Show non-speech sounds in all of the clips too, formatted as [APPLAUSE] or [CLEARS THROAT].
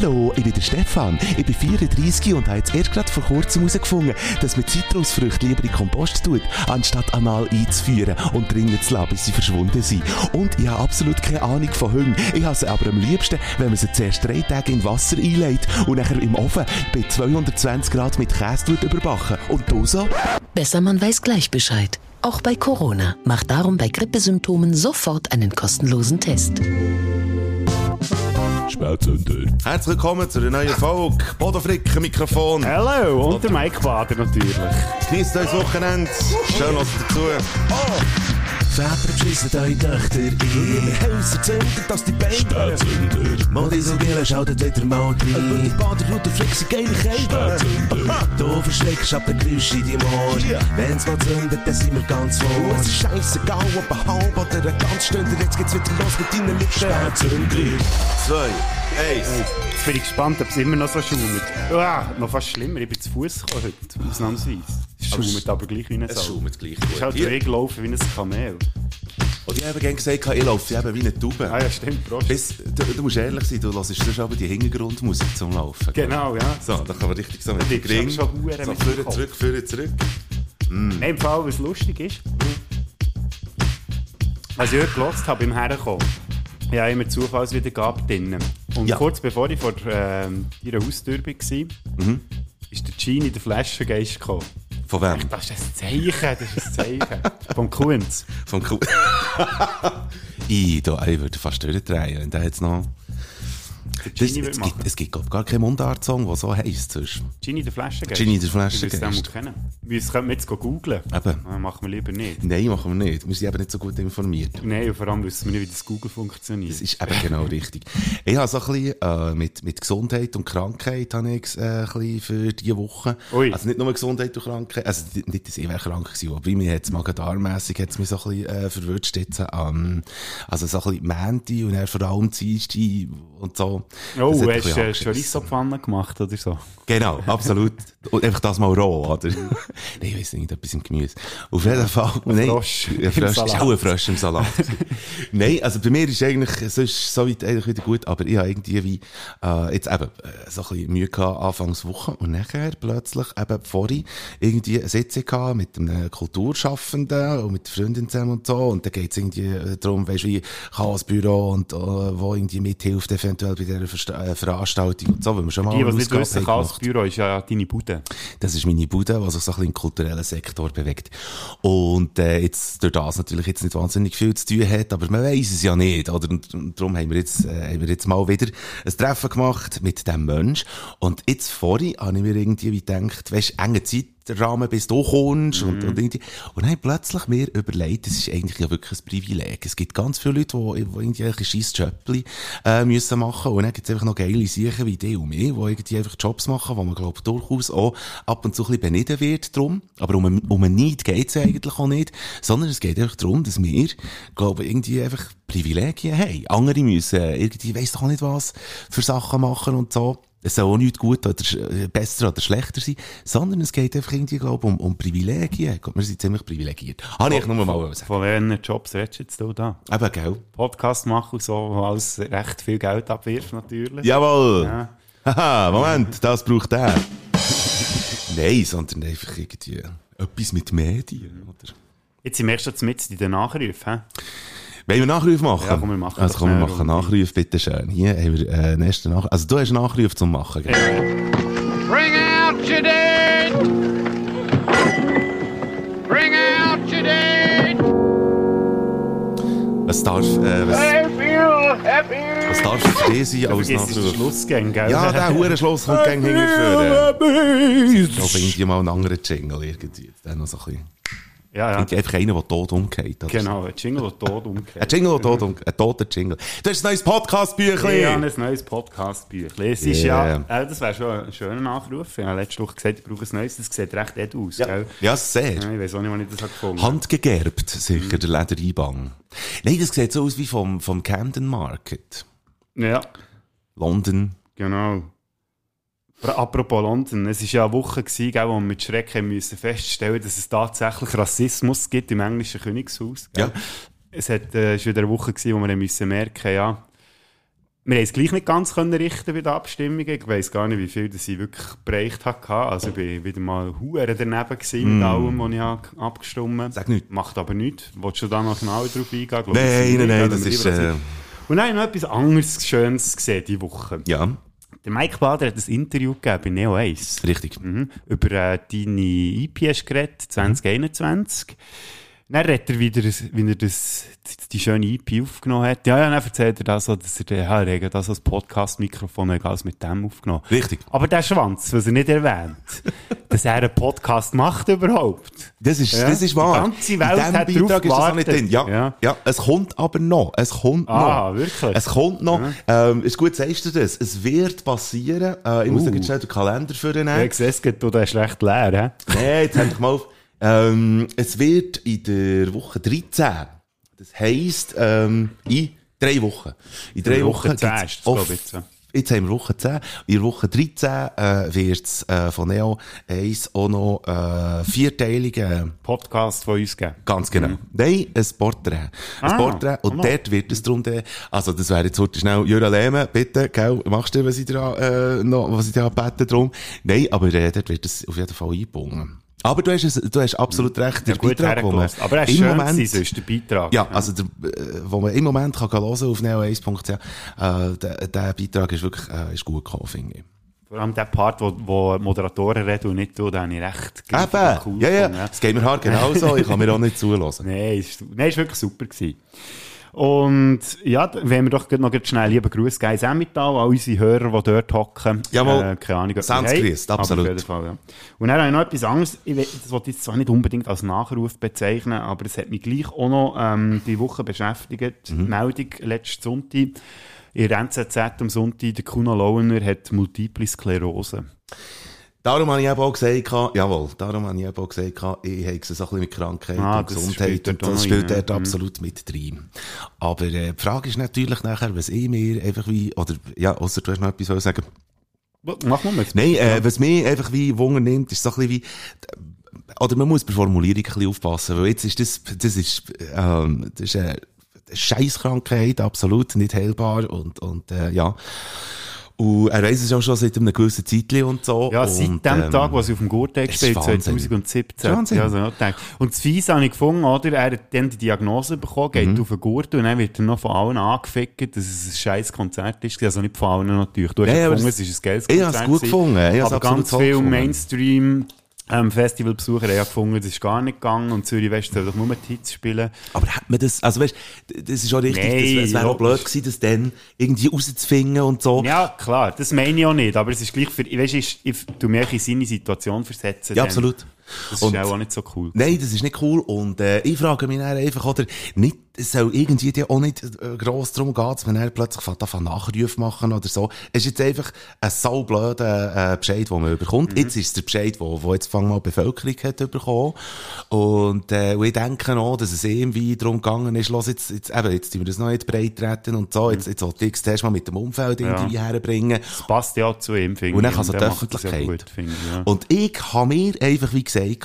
Hallo, ich bin der Stefan. Ich bin 34 und habe jetzt erst gerade vor kurzem herausgefunden, dass man Zitrusfrüchte lieber in Kompost tut, anstatt anal einzuführen und drinnen zu lassen, bis sie verschwunden sind. Und ich habe absolut keine Ahnung von Hüngen. Ich habe sie aber am liebsten, wenn man sie zuerst drei Tage in Wasser einlegt und nachher im Ofen bei 220 Grad mit Käse überbacken. Und du so? Besser man weiß gleich Bescheid. Auch bei Corona. Macht darum bei Grippesymptomen sofort einen kostenlosen Test. Spätzünder. Herzlich willkommen zu einer neuen Folge. Bodo Mikrofon. Hallo, und der Mike Bader natürlich. Genießt euch das Wochenende. Schön was dazu. Oh. Väter beschissen eure Töchter ein. Häuser zünden, dass die Beine Spätzünder. Modisogele schaltet wieder mal rein. Die Baderroute flexen geile Kälte. [LAUGHS] Du verschreckst ab den Geräusch in deinem Ohr. Wenn's mal zündet, dann sind wir ganz vor. Es ist scheissegal, ob ein halb oder ein ganz Stunde. Jetzt geht's wieder los mit deinen Lippen. Spätzünder. Zwei, eins. Jetzt bin ich gespannt, ob es immer noch so schaumt. Ah, noch fast schlimmer, ich bin zu Fuß gekommen heute, ausnahmsweise. Es schaumt aber gleich wie ein Es Sau. schaumt gleich Es ist halt gut. Weg gelaufen wie ein Kamel. Und ich habe gerne gesagt, ich laufe eben wie eine Taube. Ah ja, stimmt, Prost. Bis, du, du musst ehrlich sein, du hörst sonst aber die Hintergrundmusik zum Laufen. Genau, ja. So, da kann man richtig so mit dem schon verdammt So, führen, zurück, führen, zurück. Nein, im Fall, was lustig ist, was ich heute gelost habe beim Herkommen, habe immer Zufallswiedergabe drin. Und Ja. kurz bevor ich vor ähm, ihrer Haustür war, Mhm. ist der Genie, der Flaschengeist, gekommen. Von wem? Das ist ein Zeichen, das ist ein Zeichen. Vom Kunz. Vom Kuh. ich, da, ich würde fast durchdrehen. Und da jetzt noch. Der Das, es, gibt, es gibt glaub, gar keinen Mundart-Song, der so heisst. sonst. Genie, der Flaschengeist. Genie, der Flaschengeist. mal kennen. Wir könnten wir jetzt googeln. Eben. Ah, machen wir lieber nicht. Nein, machen wir nicht. Wir sind eben nicht so gut informiert. Nein, und vor allem wissen wir nicht, wie das Google funktioniert. Das ist eben genau richtig. Ich habe so ein bisschen äh, mit, mit Gesundheit und Krankheit habe ich, äh, ein bisschen für diese Woche. Ui. Also nicht nur Gesundheit und Krankheit, also nicht, dass ich krank gewesen, aber bei mir hat es magen-darmässig mich so ein bisschen äh, verwirrt jetzt. Ähm, also so ein bisschen Mänti und dann vor allem Dienstag und so. Oh, hast du äh. Chorizo-Pfanne gemacht oder so? Genau, absolut. Und einfach das mal roh, oder? [LAUGHS] Nein, ich weiss nicht, etwas im Gemüse. Auf jeden Fall. Nein, Frosch Ein Frosch. Ist auch ein Frosch im Salat. [LAUGHS] Nein, also bei mir ist eigentlich, ist soweit eigentlich wieder gut, aber ich habe irgendwie wie, äh, jetzt eben, äh, so ein bisschen Mühe gehabt, Anfangswoche und nachher plötzlich eben vorhin irgendwie eine Sitzung gehabt mit einem Kulturschaffenden und mit der Freundin zusammen und so und da geht es irgendwie äh, darum, weißt du, wie Chaosbüro und äh, wo irgendwie mithilft eventuell bei dieser Versta äh, Veranstaltung und so, weil wir schon mal Die, es nicht wissen, haben Chaosbüro ist ja deine Bude. Das ist meine Bude, die sich so ein bisschen im kulturellen Sektor bewegt. Und äh, jetzt durch das natürlich jetzt nicht wahnsinnig viel zu tun hat, aber man weiß es ja nicht. Oder? Und, und darum haben wir, jetzt, äh, haben wir jetzt mal wieder ein Treffen gemacht mit dem Mensch. Und jetzt vorhin habe ich mir irgendwie wie gedacht, weißt du, Zeitrahmen, bis du kommst. Und, und, irgendwie. und dann plötzlich mir überlegt, das ist eigentlich ja wirklich ein Privileg. Es gibt ganz viele Leute, die, die irgendwie ein scheiß Jöppli äh, müssen machen. Und dann gibt es einfach noch geile Sachen wie die und mich, die irgendwie einfach Jobs machen, wo man, glaube durchaus auch ab und zu ein bisschen beneden wird drum. Aber um, einen- um einen Neid geht es eigentlich auch nicht. Sondern es geht einfach darum, dass wir, glaube ich, irgendwie einfach Privilegien haben. Andere müssen irgendwie, weiss doch auch nicht was, für Sachen machen und so. Es soll auch nicht gut oder äh, besser oder schlechter sein, sondern es geht einfach irgendwie, glaube ich, um, um Privilegien. Gott, wir sind ziemlich privilegiert. Habe ich nur mal sagen. Von welchen Jobs redest du da? Eben, gell? Podcast machen und so, wo alles recht viel Geld abwirft natürlich. Jawohl! Ja. Haha, Moment, das braucht er. Nein, sondern einfach irgendwie etwas mit Medien, oder? Jetzt sind wir schon mit in den Nachrufen. Wollen wir Nachruf machen? Ja, komm, wir machen Also komm, wir machen. Nachruf, bitte schön. Hier haben wir äh, ersten Nachruf. Also du hast einen Nachruf zum Machen, gell? Bring out your dead! Bring out your dead! Was darf, äh, was, Happy, happy! was darf für dich sein als Nachruf? Schlussgang, gell? Ja, der Hurenschluss kommt gegen hinterführen. Ich glaube, irgendwie mal einen anderen Jingle irgendwie. Der noch so ein bisschen. Ja, ja. Irgendwie Einfach einer, der tot umgeht. oder so. Genau, ein Jingle, der tot umkehrt. Ein Jingle, der tot umgeht. Ein toter Jingle. Du hast ein neues Podcast-Büchlein. Ja, ein neues Podcast-Büchlein. Es ist Yeah. ja, äh, das wäre schon ein schöner Nachruf. Ich habe letzte Woche gesagt, ich brauche ein neues. Das sieht recht ed aus, gell? Ja, sehr. Ja, ich weiß auch nicht, wann ich das gefunden habe. Handgegerbt, sicher, der Ledereinbang. Nein, das sieht so aus wie vom, vom Camden Market. Ja, London. genau. Apropos London, es war ja eine Woche, gewesen, gell, wo wir mit Schrecken müssen feststellen dass es tatsächlich Rassismus gibt im englischen Königshaus. Gell? Ja. Es hat, äh, war wieder eine Woche, gewesen, wo wir müssen merken ja, wir haben es gleich nicht ganz können richten bei den Abstimmungen. Ich weiss gar nicht, wie viel das ich wirklich bereicht hatte. Also ich war wieder mal hure daneben gewesen mit allem, was ich abgestimmt habe. Sag nichts. Macht aber nichts. Wolltest du da noch genauer drauf eingehen? Glaub, Nein, nein, nein, das ist, äh. Und dann habe ich noch etwas anderes Schönes gesehen diese Woche. Ja, Der Mike Bader hat ein Interview gegeben bei Neo 1. richtig. Mhm. Über äh, deine geredet, 2021. Dann redet er wieder, wie er das, die schöne EP aufgenommen hat. Ja, ja, dann erzählt er das dass er, den- ja, er hat das als Podcast-Mikrofon alles mit dem aufgenommen. Richtig. Aber der Schwanz, was er nicht erwähnt, [LAUGHS] dass er einen Podcast macht überhaupt. Das ist, Ja, das ist die wahr. ganze Welt In hat Beitrag ist das auch nicht drin. Ja, Ja. ja. es kommt aber noch. Es kommt Ah, noch. wirklich? Es kommt noch. Ähm, ist gut, sagst du das? Es wird passieren. Äh, ich muss Uh. uh. jetzt schnell den Kalender für den Ja, ich sehe es, du, der ist recht leer, hä? Nein, jetzt halt dich mal auf. Ähm, es wird in der Woche 13. Das heisst, ähm, in drei Wochen. In drei der Woche Wochen 10 gibt's ist ich, jetzt, haben wir Woche 10. In der Woche 13 äh, wird es äh, von Neo 1 auch noch äh, vierteilige Podcast von uns geben. Ganz genau. Nein, ein Porträt. Ein Ah, Porträt. Und oh. dort wird es drum, gehen. also das wäre jetzt heute schnell, Jura Lehmann, bitte, gell, machst du, was ich dir, äh, noch, was ich bete drum? Nein, aber äh, dort wird es auf jeden Fall eingebunden. Aber du hast, es, du hast absolut recht, der Ja, gut Beitrag, wo man. Aber er ist im Moment, gewesen, sonst der Beitrag. ja, also der, äh, wo man im Moment kann hören auf neo1.ch, äh, der, der Beitrag ist wirklich, äh, ist gut gekommen, finde ich. Vor allem der Part, wo, wo Moderatoren reden und nicht du, den habe ich recht Eben, cool ja, ja, das geht mir hart [LAUGHS] genauso, ich kann mir auch nicht zulassen. Nein, ist, nein, ist wirklich super gewesen. Und ja, wenn wir doch noch schnell lieben Gruß geben, ins Emmental, an unsere Hörer, die dort hocken. Jawohl. Äh, keine Ahnung, haben, grüßt, absolut. Auf jeden Fall, ja. Und dann habe ich noch etwas anderes, ich will, das wollte ich jetzt zwar nicht unbedingt als Nachruf bezeichnen, aber es hat mich gleich auch noch ähm, die Woche beschäftigt. Mhm. Meldung letzten Sonntag. In der NZZ am Sonntag, der Kuno Launer hat Multiple Sklerose. Darum habe ich eben auch gesagt, jawohl, darum habe ich eben auch gesagt, ich habe es so ein bisschen mit Krankheit Ah, und Gesundheit und das spielt dort ja. Mhm. absolut mit rein. Aber äh, die Frage ist natürlich nachher, was ich mir einfach wie, oder ja, außer du hast noch etwas sagen. Mach mal mit. Nein, äh, was mich einfach wie Wunder nimmt, ist so ein bisschen wie, oder man muss bei Formulierung ein bisschen aufpassen, weil jetzt ist das, das ist, ähm, das ist eine Scheisskrankheit, absolut nicht heilbar und, und äh, ja. Und er weiss es ja schon seit einem gewissen Zeitchen und so. Ja, und, seit dem ähm, Tag, wo sie auf dem Gurtag gespielt Wahnsinn. 2017. Es ist Wahnsinn. Ja, so, ja, und das Fies habe ich gefunden, oder? Er hat dann die Diagnose bekommen, geht Mhm. auf den Gurt und dann wird er noch von allen angefickt, dass es ein scheiß Konzert ist. Also nicht von allen natürlich. Du hast Ja, gefunden, es ist ein geiles Ich Konzert. habe es gut gefunden. Ich aber ganz gefunden. Mainstream ähm, Festivalbesucher haben ja gefunden, das ist gar nicht gegangen und Zürich West soll doch nur die Hits spielen. Aber hat man das, also weißt, das ist auch richtig, Nein, das, es wäre auch blöd gewesen, das dann irgendwie rauszufinden und so. Ja, klar, das meine ich auch nicht, aber es ist gleich für, weißt, ich, ich tu mich in seine Situation versetzen. Ja, absolut. Das Und- ist auch nicht so cool. Nein, das ist nicht cool. Und äh, ich frage mich dann einfach, oder nicht, es soll irgendwie dir auch nicht äh, gross darum gehen, dass man dann plötzlich an Nachrufe machen oder so. Es ist jetzt einfach ein saublöder äh, Bescheid, den man bekommt. Jetzt ist es der Bescheid, wo, wo jetzt fang mal die Bevölkerung hat bekommen. Und, äh, und ich denke auch, dass es irgendwie darum gegangen ist, los, jetzt, jetzt, eben, jetzt tun wir das noch nicht breit treten und so. Jetzt, jetzt wollte ich es zuerst mal mit dem Umfeld irgendwie herbringen. Das passt ja auch zu ihm, finde Und dann ich. kann es die das ja Öffentlichkeit. gut, ich, ja. Und ich habe mir einfach wie gesagt,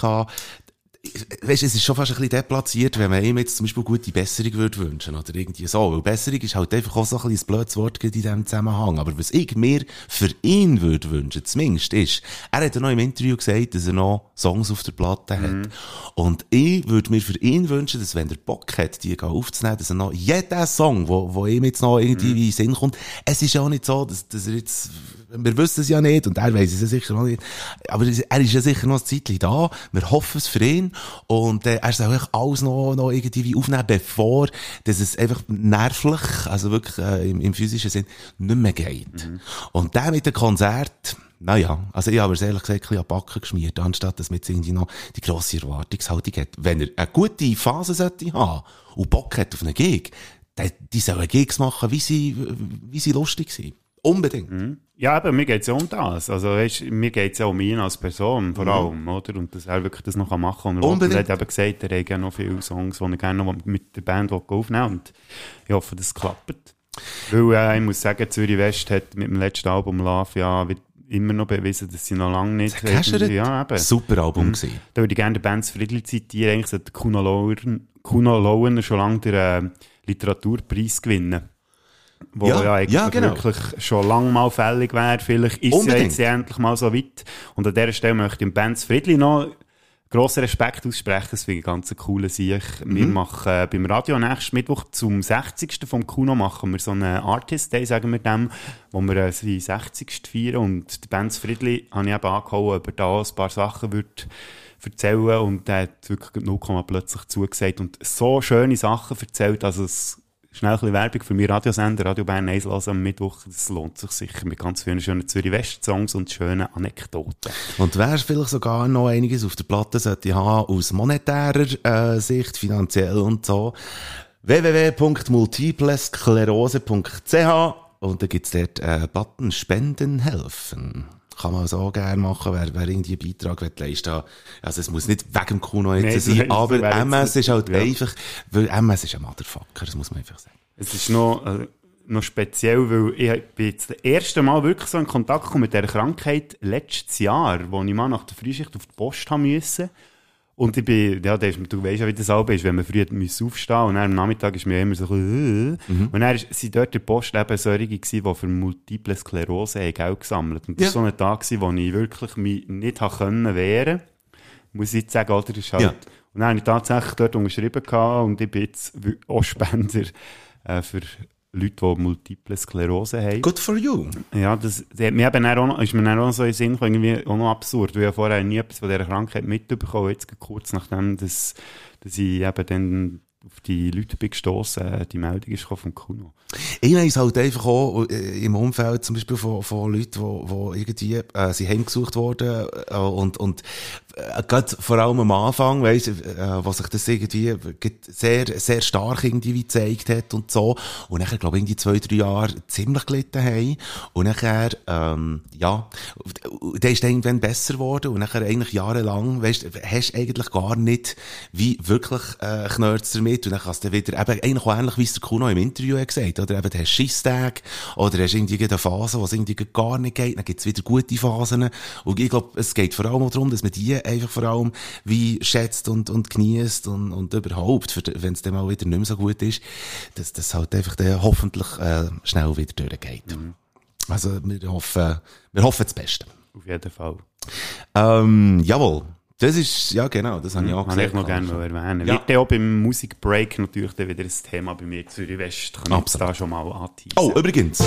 Weißt, es ist schon fast ein bisschen deplatziert, wenn man ihm jetzt zum Beispiel gute Besserung würde wünschen oder irgendwie so. Weil Besserung ist halt einfach auch so ein bisschen ein blödes Wort in diesem Zusammenhang. Aber was ich mir für ihn würde wünschen, zumindest ist, er hat ja noch im Interview gesagt, dass er noch Songs auf der Platte hat. Und ich würde mir für ihn wünschen, dass wenn er Bock hat, die aufzunehmen, dass er noch jeden Song, wo, wo ihm jetzt noch irgendwie in den Sinn kommt, es ist ja auch nicht so, dass, dass er jetzt, wir wissen es ja nicht und er weiß es ja sicher noch nicht, aber er ist ja sicher noch ein Zeitchen da, wir hoffen es für ihn und äh, er soll eigentlich alles noch, noch irgendwie aufnehmen, bevor dass es einfach nervlich, also wirklich äh, im, im physischen Sinn, nicht mehr geht. Und der mit dem Konzert, naja, also ich habe es ehrlich gesagt ein bisschen an Backen geschmiert, anstatt dass man jetzt irgendwie noch die grosse Erwartungshaltung hat. Wenn er eine gute Phase sollte haben und Bock hat auf einen Gig, dann, die sollen Gigs machen, wie sie, wie sie lustig sind. Unbedingt. Ja, aber mir geht's ja um das. Also, weißt, mir geht's ja um ihn als Person, vor allem, oder? Und dass er wirklich das noch machen kann. Und er hat eben gesagt, er hat gerne noch viele Songs, die er gerne noch mit der Band aufnehmen will. Und ich hoffe, das klappt. Weil, äh, ich muss sagen, Zürich West hat mit dem letzten Album Love ja immer noch bewiesen, dass sie noch lange nicht irgendwie- Ja, eben. Super Album gewesen. Da würde ich gerne den Bands Friedli zitieren. Eigentlich sollte Kuno Lauer, Kuno Lauer schon lange den äh, Literaturpreis gewinnen. Wo Ja, ja, eigentlich ja, genau. wirklich schon lange mal fällig wäre. Vielleicht ist es ja jetzt endlich mal so weit. Und an dieser Stelle möchte ich dem Benz Friedli noch grossen Respekt aussprechen. Das finde ich ganz coole Sieg. Mhm. Wir machen äh, beim Radio nächsten Mittwoch zum 60. vom Kuno machen wir so einen Artist Day, sagen wir dem, wo wir äh, seinen 60. feiern. Und der Benz Friedli habe ich eben angehauen, ob er da ein paar Sachen wird erzählen und er hat wirklich 0, plötzlich zugesagt und so schöne Sachen erzählt, also es Schnell ein bisschen Werbung für meinen Radiosender, Radio Bern 1 hören am Mittwoch. Das lohnt sich sicher mit ganz vielen schönen Zürich-West-Songs und schönen Anekdoten. Und wer vielleicht sogar noch einiges auf der Platte sollte haben, aus monetärer äh, Sicht, finanziell und so, www.multiplesklerose.ch und da gibt's dort äh, Button Spenden helfen. Kann man so gerne machen, wer, wer irgendwie einen Beitrag will leisten will. Also es muss nicht wegen dem Kuno jetzt Nee, sein, [LAUGHS] aber MS ist halt ja. einfach, weil MS ist ein Motherfucker, das muss man einfach sagen. Es ist noch, äh, noch speziell, weil ich bin jetzt das erste Mal wirklich so in Kontakt gekommen mit dieser Krankheit letztes Jahr, wo ich mal nach der Frühschicht auf die Post haben müssen. Und ich bin, ja, ist, du weißt ja, wie das auch ist, wenn man früh muss aufstehen und dann am Nachmittag ist mir immer so äh. Und dann sind dort der Post eben solche gewesen, die für Multiple Sklerose haben Geld gesammelt. Und das Ja. war so ein Tag, gewesen, wo ich wirklich mich nicht können wehren muss ich jetzt sagen, oder? Ist halt, Ja. Und dann habe ich tatsächlich dort unterschrieben gehabt und ich bin jetzt auch Spender äh, für Leute, die Multiple Sklerose haben. Good for you. Ja, das, das hat mir eben auch noch, ist mir auch noch so in den Sinn gekommen, irgendwie auch noch absurd, weil ich vorher nie etwas von dieser Krankheit mitbekommen jetzt gerade kurz nachdem, dass, dass ich eben dann auf die Leute bin gestossen, äh, die Meldung ist vom Kuno. Ich weiss halt einfach auch äh, im Umfeld zum Beispiel von, von Leuten, wo irgendwie äh, sie heimgesucht wurden äh, und, und äh, gerade vor allem am Anfang, weiss, äh, wo sich das irgendwie sehr, sehr stark irgendwie wie gezeigt hat und so und nachher, glaube ich, irgendwie zwei, drei Jahre ziemlich gelitten haben und nachher, ähm, ja, der ist irgendwann besser geworden und nachher eigentlich jahrelang, weißt, hast du eigentlich gar nicht wie wirklich äh, Knörz damit und dann kannst du wieder, eben eigentlich auch ähnlich, wie es der Kuno im Interview hat gesagt, oder eben, du hast Schisstage oder hast irgendwie eine Phase, wo es irgendwie gar nicht geht, dann gibt es wieder gute Phasen und ich glaube, es geht vor allem auch darum, dass man die einfach vor allem wie schätzt und, und genießt und, und überhaupt, wenn es dann mal wieder nicht mehr so gut ist, dass das halt einfach dann hoffentlich äh, schnell wieder durchgeht. Also wir hoffen, wir hoffen das Beste. Auf jeden Fall. Ähm, jawohl. Das ist, ja genau, das habe ich auch Kann ich gesagt. noch gerne mal erwähnen. Ja. Wird dann auch beim Musikbreak natürlich dann wieder ein Thema bei mir Zürich West. Kann ich da schon mal anteasen. Oh, übrigens.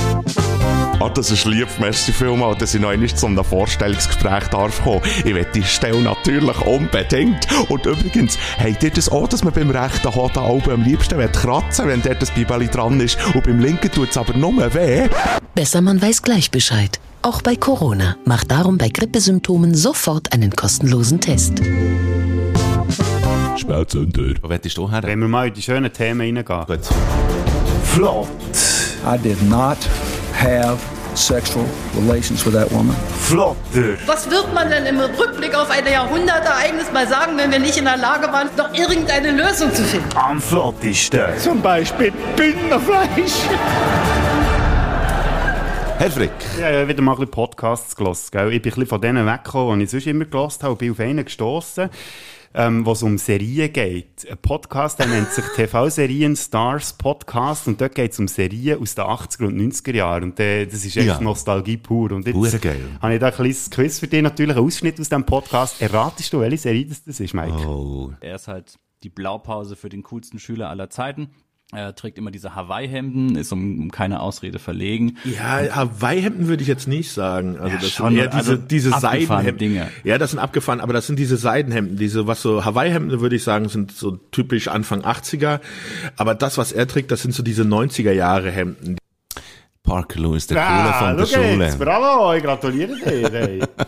Ah, das ist lieb, merci vielmals, dass ich noch einmal zu einem Vorstellungsgespräch darf kommen. Ich will die Stelle natürlich unbedingt. Und übrigens, habt ihr das auch, dass man beim rechten Hodenauge am liebsten will kratzen wenn dort das Bibeli dran ist und beim linken tut es aber nur weh? Besser man weiß gleich Bescheid. Auch bei Corona. Macht darum bei Grippesymptomen sofort einen kostenlosen Test. Spätzünder. Wo wettest du her? Wenn wir mal in die schönen Themen reingehen. Gut. Flott. I did not have sexual relations with that woman. Flotter! Was wird man denn im Rückblick auf ein Jahrhundertereignis mal sagen, wenn wir nicht in der Lage waren, noch irgendeine Lösung zu finden? Am flottesten! Zum Beispiel Bündnerfleisch. Herr Frick. Ja, ja, wieder mal ein bisschen Podcasts gehört. Gell? Ich bin ein bisschen von denen weggekommen, die ich sonst immer gehört habe, und bin auf einen gestossen, ähm, wo es um Serien geht. Ein Podcast, der nennt sich TV-Serien Stars Podcast, und dort geht es um Serien aus den 80er und 90er Jahren. Und äh, das ist echt Ja. Nostalgie pur. Und jetzt Hure geil. habe ich da ein kleines Quiz für dich, natürlich einen Ausschnitt aus diesem Podcast. Erratest du, welche Serie das, das ist, Mike? Oh. Er ist halt die Blaupause für den coolsten Schüler aller Zeiten. Er trägt immer diese Hawaii-Hemden, ist um, um keine Ausrede verlegen. Ja, Hawaii-Hemden würde ich jetzt nicht sagen. Also Ja, das schon, sind eher diese, also diese abgefahrene Seidenhemden. Dinge. Ja, das sind abgefahren, aber das sind diese Seidenhemden, diese, was so, Hawaii-Hemden würde ich sagen, sind so typisch Anfang 80er. Aber das, was er trägt, das sind so diese 90er Jahre Hemden. Parker Lewis, der Coole von der Ah, Schule. jetzt, bravo, ich gratuliere dir. [LAUGHS]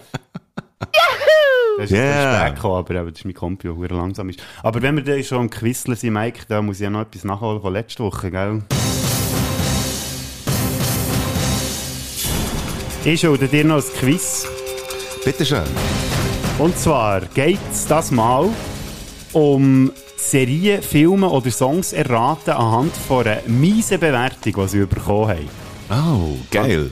Das ist Yeah. spät gekommen, aber eben, das ist mein Kompi, der langsam ist. Aber wenn wir dann schon am Quizzeln sind, Mike, da muss ich ja noch etwas nachholen von letzter Woche, gell? Ich schulde dir noch ein Quiz. Bitteschön. Und zwar geht es das mal um Serien, Filme oder Songs erraten anhand von einer miesen Bewertung, die sie bekommen haben. Oh, geil.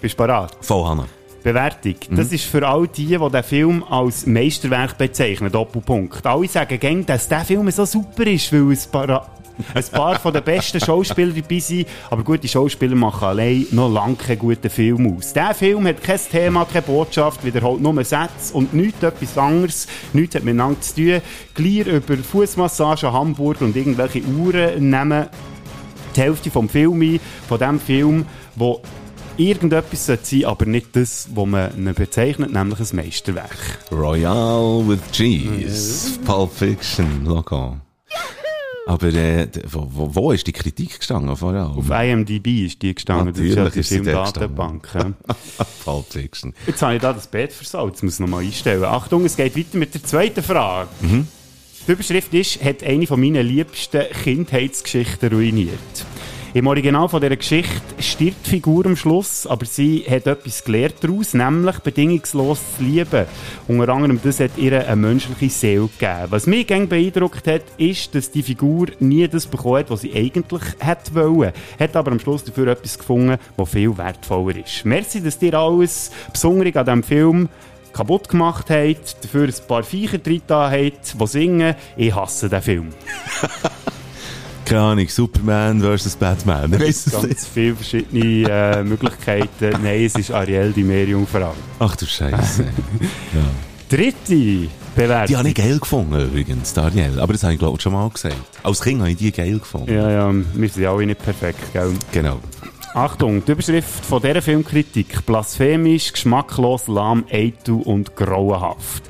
Bist du bereit? Voll, Hanna. Bewertung. Das ist für all die, die den Film als Meisterwerk bezeichnen. Doppelpunkt. Alle sagen gern, dass der Film so super ist, weil es para ein paar von den besten Schauspieler dabei sind, aber gute Schauspieler machen allein noch lange keinen guten Film aus. Der Film hat kein Thema, keine Botschaft, wiederholt nur Sätze und nichts etwas anderes, nichts hat miteinander zu tun. Gleich über Fußmassage, Hamburger und irgendwelche Uhren nehmen die Hälfte vom Film ein, von dem Film, wo irgendetwas sollte sein, aber nicht das, was man bezeichnet, nämlich ein Meisterwerk. Royale with Cheese. Pulp Fiction, Logo. Aber äh, wo, wo, wo ist die Kritik gestanden? Vor allem? Auf IMDb ist die gestanden, das ist ja Natürlich die ist Filmdatenbank. ja. [LAUGHS] Pulp Fiction. Jetzt habe ich da das Bett versaut, jetzt muss ich nochmal einstellen. Achtung, es geht weiter mit der zweiten Frage. Die Überschrift ist, hat eine von meinen liebsten Kindheitsgeschichten ruiniert. Im Original von dieser Geschichte stirbt die Figur am Schluss, aber sie hat etwas gelernt daraus, nämlich bedingungslos zu lieben. Unter anderem das hat ihr eine menschliche Seele gegeben. Was mich gern beeindruckt hat, ist, dass die Figur nie das bekommen hat, was sie eigentlich hätte wollen. Hat aber am Schluss dafür etwas gefunden, was viel wertvoller ist. Merci, dass dir alles Besondere an diesem Film kaputt gemacht habt, dafür ein paar Viecher drin habt, die singen. Ich hasse den Film. [LAUGHS] Keine Ahnung, Superman versus Batman. Es. Ganz viele verschiedene äh, Möglichkeiten. [LAUGHS] Nein, es ist Ariel, die Meerjungfrau. Ach du Scheiße. [LAUGHS] Dritte Bewertung. Die habe ich geil gefunden übrigens, Daniel. Aber das habe ich glaube ich schon mal gesagt. Als Kind habe ich die geil gefunden. Ja, ja, wir sind ja alle nicht perfekt, gell? Genau. Achtung, die Überschrift von dieser Filmkritik. Blasphemisch, geschmacklos, lahm, eitel und grauenhaft.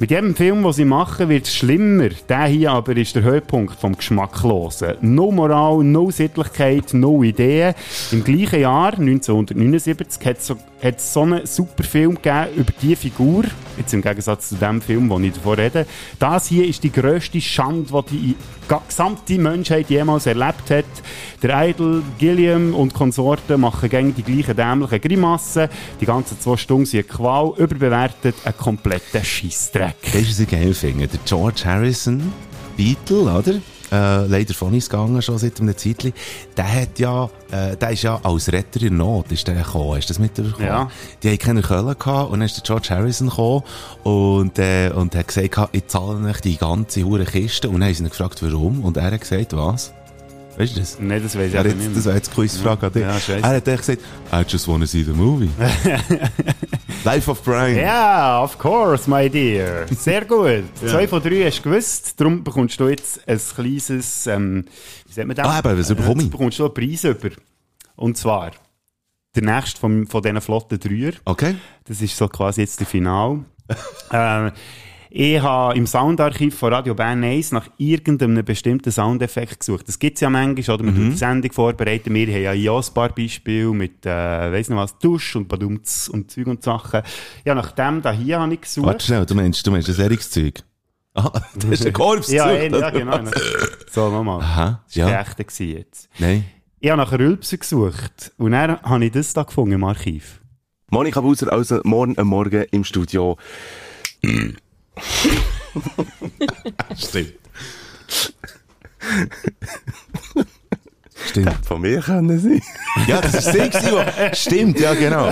Mit jedem Film, den sie machen, wird es schlimmer. Der hier aber ist der Höhepunkt vom Geschmacklosen. No Moral, no Sittlichkeit, no Ideen. Im gleichen Jahr, 1979, hat es so, hat's so einen super Film gegeben über diese Figur. Jetzt im Gegensatz zu dem Film, den ich davon rede. Das hier ist die grösste Schande, die die gesamte Menschheit jemals erlebt hat. Der Idol, Gilliam und Konsorten machen gegen die gleichen dämlichen Grimassen. Die ganzen zwei Stunden sind eine Qual, überbewertet, ein kompletter Scheissdreck. Du, was ich geil finde? Der George Harrison, Beatle, oder? Äh, leider von uns gegangen, schon seit einem Zeitchen. Der hat ja, äh, der ist ja als Retter in Not, ist der gekommen. Hast du das mitbekommen? Ja. Die haben keine Köln gehabt und dann ist der George Harrison gekommen und, äh, und hat gesagt, ich zahle euch die ganze hure Kiste. Und dann haben sie ihn gefragt, warum. Und er hat gesagt, was? Weißt du das? Nein, das weiß ich nicht das mehr. wäre jetzt Quizfrage an dich. Ja, scheisse. er hat echt gesagt, I just wanna see the movie. [LAUGHS] Life of Brian. Ja, of course, my dear. Sehr gut. [LAUGHS] Zwei von drei hast du gewusst. Darum bekommst du jetzt ein kleines, ähm, wie sagt man das? Ah, eben, was bekomme ich? Jetzt bekommst du einen Preis über. Und zwar, der nächste von, von diesen flotten Dreier. Okay. Das ist so quasi jetzt der Final. [LAUGHS] ähm, ich habe im Soundarchiv von Radio Bern 1 nach irgendeinem bestimmten Soundeffekt gesucht. Das gibt es ja manchmal, oder? Wir Mhm. die Sendung vorbereiten. Wir haben ja hier ein paar Beispiele mit, äh, weiss nicht was, Dusch und Badumts und Zeug und Sachen. Ja, nach dem da hier habe ich gesucht. Warte schnell, du meinst, du meinst ein solches Zeug? [LAUGHS] Ah, das ist ein Korps. ja, ja, ja, genau. so, nochmal. Aha, Das war ja. echt gewesen jetzt. Nein. Ich habe nach Rülpsen gesucht. Und dann habe ich das da gefunden im Archiv. Monika Buser, also morgen am Morgen im Studio. [LAUGHS] Stimmt. Stimmt. Von mir können sie. Ja, das ist sie Stimmt, ja, genau.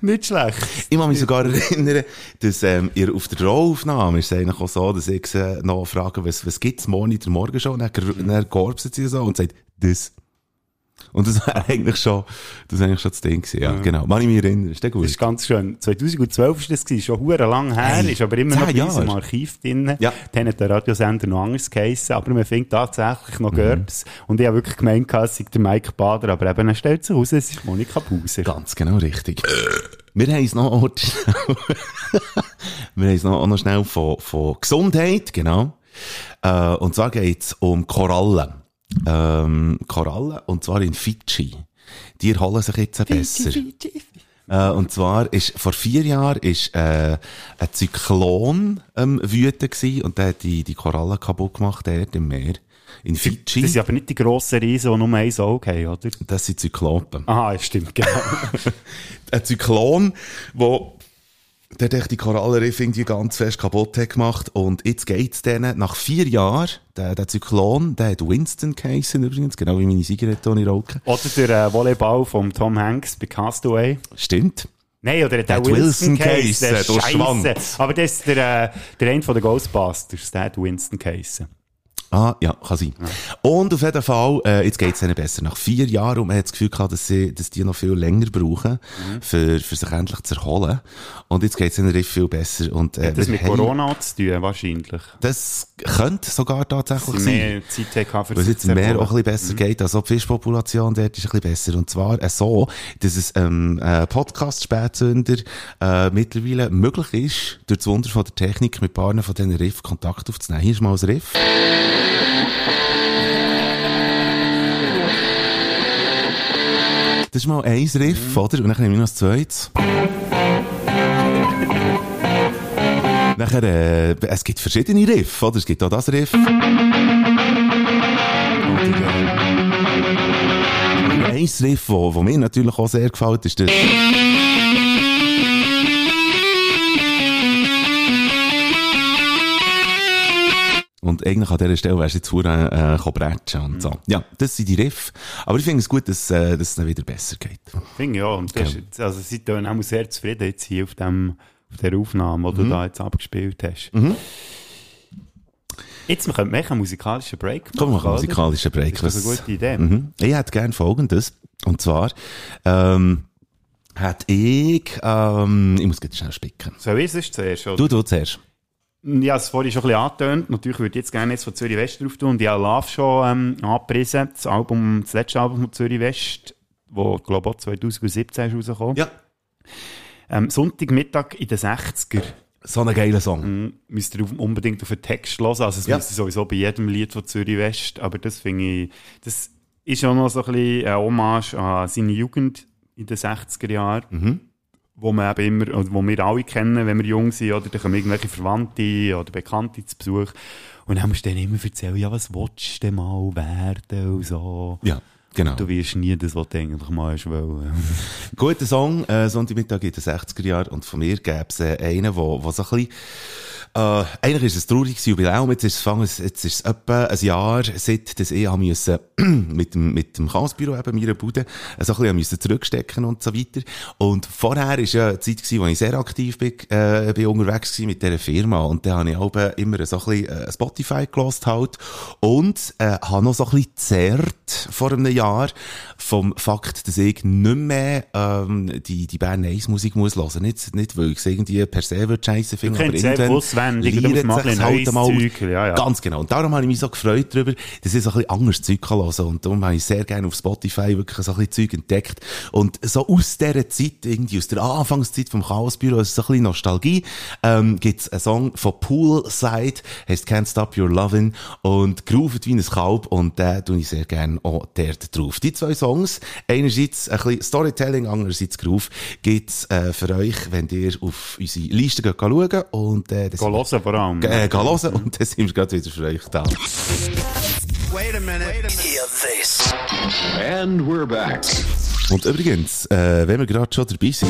Nicht schlecht. Ich kann mich sogar erinnern, dass ähm, ihr auf der Rohaufnahme ist es eigentlich auch so, dass ich sie noch frage, was, was gibt's morgen in der Morgenshow? Und dann, dann gorbst sie so und sagt, das. Und das [LAUGHS] war eigentlich schon, das war eigentlich schon das Ding gewesen, ja, genau. Man ich mich erinnern, ist der gut? Das ist ganz schön. 2012 war das, gewesen, schon hure lang her, Hey, ist aber immer noch zehn bei uns im Jahre. Archiv drin. Ja. Dann hat der Radiosender noch anders geheissen, aber man findet tatsächlich noch GURPS. Und ich habe wirklich gemeint, es sei der Mike Bader, aber eben, er stellt sich raus, es ist Monika Buser. Ganz genau richtig. Wir haben es noch, oh, schnell. [LAUGHS] wir haben es noch, noch schnell von, von Gesundheit, genau. Äh, und zwar geht es um Korallen. Ähm, Korallen, und zwar in Fidschi. Die erholen sich jetzt besser. Äh, und zwar ist, vor vier Jahren ist, äh, ein Zyklon, ähm, wütend gewesen, und der hat die, die Korallen kaputt gemacht, dort im Meer. In Fidschi. Das sind aber nicht die grossen Riesen, die nur ein Auge haben, oder? Das sind Zyklopen. Aha, das stimmt, genau. [LAUGHS] ein Zyklon, wo der hat die Korallenriff irgendwie ganz fest kaputt hat gemacht und jetzt geht's denen nach vier Jahren, der, der Zyklon, der hat Winston geheissen übrigens, genau wie meine Zigarette, die ich rauche. oder der äh, Volleyball von Tom Hanks bei Castaway. Stimmt. Nein, oder der, Der Wilson Wilson Case, der. Schwanz. Aber das ist der, äh, der eine von den Ghostbusters, der hat Winston Case. Ah, ja, kann sein. Und auf jeden Fall, äh, jetzt geht's ihnen besser. Nach vier Jahren, und man hat das Gefühl gehabt, dass, sie, dass die noch viel länger brauchen, Mhm. für, für sich endlich zu erholen. Und jetzt geht's ihnen richtig viel besser. Und, äh, Hat das mit haben- Corona zu tun, wahrscheinlich? Das könnte sogar tatsächlich Sie sein. Zeit für sich jetzt mehr auch ein bisschen besser geht. Also die Fischpopulation dort ist ein bisschen besser. Und zwar äh, so, dass es ähm, äh, Podcast-Spätzünder äh, mittlerweile möglich ist, durch das Wunder von der Technik mit Paaren von diesen Riff Kontakt aufzunehmen. Hier ist mal ein Riff. Das ist mal ein Riff, oder? Und dann nehme ich noch ein zweites. Nachher, äh, es gibt verschiedene Riff, oder? Es gibt auch das Riff. Oder, äh, ein Riff, wo, wo mir natürlich auch sehr gefällt, ist das. Und eigentlich an dieser Stelle wärst du jetzt vorher äh, bretschen und so. Ja, das sind die Riff. Aber ich finde es gut, dass, äh, dass es dann wieder besser geht. Finde ich ja. Und das jetzt- also, sie tun auch sehr zufrieden jetzt hier auf, dem, auf der Aufnahme, die Mhm. du da jetzt abgespielt hast. Jetzt wir können wir einen musikalischen Break machen. Komm, wir machen einen musikalischen Break. Das ist eine gute Idee. Mhm. Ich hätte gerne Folgendes. Und zwar, ähm, hätte ich, ähm, ich muss jetzt schnell spicken. So ist es zuerst, oder? Du, du zuerst. Ja, es vorhin schon ein bisschen angetönt. Natürlich würde ich jetzt gerne jetzt von Zürich West drauf tun. Und ich habe Love schon ähm, angepriesen. Das Album, das letzte Album von Zürich West, wo, glaube ich, auch 2017 ist rausgekommen. Ja. Ähm, Sonntagmittag in den 60er. So ein geiler Song. Mhm. Müsst ihr unbedingt auf den Text hören. Also, es Ja. müsste sowieso bei jedem Lied von Zürich West. Aber das finde ich, das ist auch noch so ein bisschen eine Hommage an seine Jugend in den 60er Jahren. Mhm. Wo man eben immer, wo wir alle kennen, wenn wir jung sind, oder dann kommen irgendwelche Verwandte oder Bekannte zu Besuch. Und dann musst du dann immer erzählen, ja, was willst du denn mal werden und so. Ja, genau. Du wirst nie das, was du eigentlich hast wollen. [LAUGHS] Guter Song, äh, Sonntagmittag in den 60er Jahren. Und von mir gäbe es äh, einen, wo, wo so ein bisschen, äh, eigentlich ist es ein trauriges Jubiläum. Jetzt ist es, fangen- jetzt ist es etwa ein Jahr, seit dass ich müssen, [CLEARS THROAT] mit dem, mit dem Chaosbüro eben, meiner Bude, äh, so ein bisschen zurückstecken und so weiter. Und vorher ist ja eine Zeit gewesen, wo ich sehr aktiv bin, äh, bin unterwegs gewesen mit dieser Firma. Und da habe ich auch immer so ein bisschen äh, Spotify gelost halt. Und, äh, habe noch so ein bisschen zerrt vor einem Jahr vom Fakt, dass ich nicht mehr, ähm, die, die Bern 1 Musik muss hören. Nicht, nicht, weil ich es irgendwie per se finden, Du aber es irgendwann liert bisschen halt einmal. Zeug, ja, ja. Ganz genau. Und darum habe ich mich so gefreut darüber, dass ich so ein bisschen anderes Zeug kann hören Und darum habe ich sehr gerne auf Spotify wirklich so ein bisschen Zeug entdeckt. Und so aus dieser Zeit, irgendwie aus der Anfangszeit vom Chaosbüro, also so ein bisschen Nostalgie, ähm, gibt's einen Song von Poolside, heißt Can't Stop Your Lovin' und groovet wie ein Kalb und den tue ich sehr gerne auch dort drauf. Die zwei Songs, einerseits ein bisschen Storytelling, andererseits Groove, gibt's äh, für euch, wenn ihr auf unsere Liste geht schauen und äh, das Geh hören vor allem. äh, geh hören und dann sind wir gerade wieder für euch da. Wait a minute. Hear this. And we're back. Und übrigens, äh, wenn wir gerade schon dabei sind,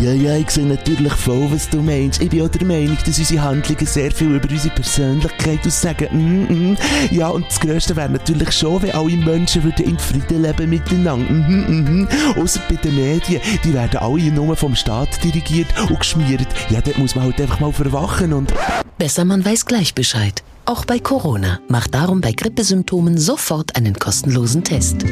Ja, ja, ich sehe natürlich voll, was du meinst. Ich bin auch der Meinung, dass unsere Handlungen sehr viel über unsere Persönlichkeit aussagen. Mm -mm. Ja, und das Größte wäre natürlich schon, wenn alle Menschen würden in Frieden leben miteinander. Mm -hmm. Außer bei den Medien, die werden alle nur vom Staat dirigiert und geschmiert. Ja, dort muss man halt einfach mal verwachen und... Besser man weiß gleich Bescheid. Auch bei Corona. Macht darum bei Grippesymptomen sofort einen kostenlosen Test.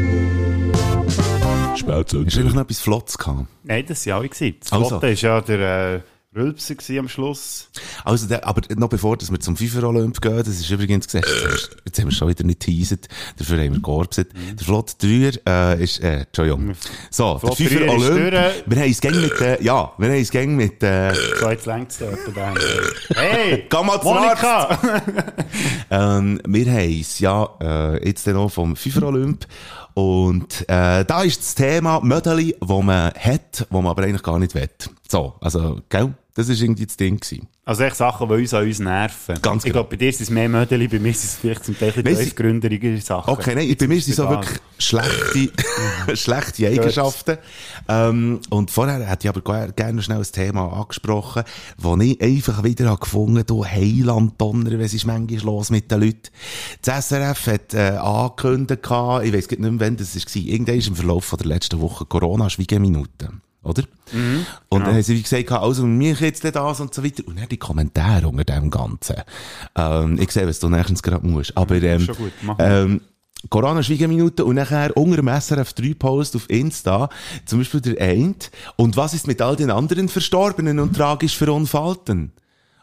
Spätzünder. Ist eigentlich noch etwas Flottes gehabt? Nein, das waren alle. gewesen. Das Also. Flotte war ja der äh, Rülpser am Schluss. Also, der, aber noch bevor dass wir zum FIFA-Olymp gehen, das ist übrigens gesagt, jetzt haben wir schon wieder nicht teasert, dafür haben wir georbset. Der Flot 3 äh, ist, äh, Entschuldigung. So, Flot der FIFA-Olymp, wir haben es gäng mit, äh, ja, wir haben es gäng mit, äh, So, jetzt längst es da. Hey! [LAUGHS] Geh mal zum Monika! [LAUGHS] ähm, wir haben es ja äh, jetzt dann noch vom FIFA-Olymp und äh, da ist das Thema Mödeli, wo man hat, wo man aber eigentlich gar nicht will. So, also, gell? Das ist irgendwie das Ding gewesen. Also echt Sachen, die uns an uns nerven. Ganz Ich genau. glaube, bei dir ist es mehr Mödeli, bei mir ist es vielleicht zum Teil tiefgründigere Sachen. Okay, nein, bei mir sind so Egal. wirklich schlechte, [LAUGHS] schlechte Eigenschaften. Ähm, und vorher hätte ich aber ge- gerne noch schnell ein Thema angesprochen, wo ich einfach wieder habe gefunden du Heiland Donner, was ist manchmal los mit den Leuten. Das SRF hat äh, angekündigt, ich weiss nicht mehr, wann das war, irgendwann im Verlauf von der letzten Woche Corona-Schweigeminuten. Oder? Mhm, und dann haben sie wie gesagt, also, mir jetzt das und so weiter. Und dann die Kommentare unter dem Ganzen. Ähm, ich sehe, was du nächstens gerade musst. Aber, ähm, gut, ähm, Corona-Schwiegeminute und nachher unter dem SRF 3 Post auf Insta, zum Beispiel der Eint. Und was ist mit all den anderen Verstorbenen und tragisch verunfallten?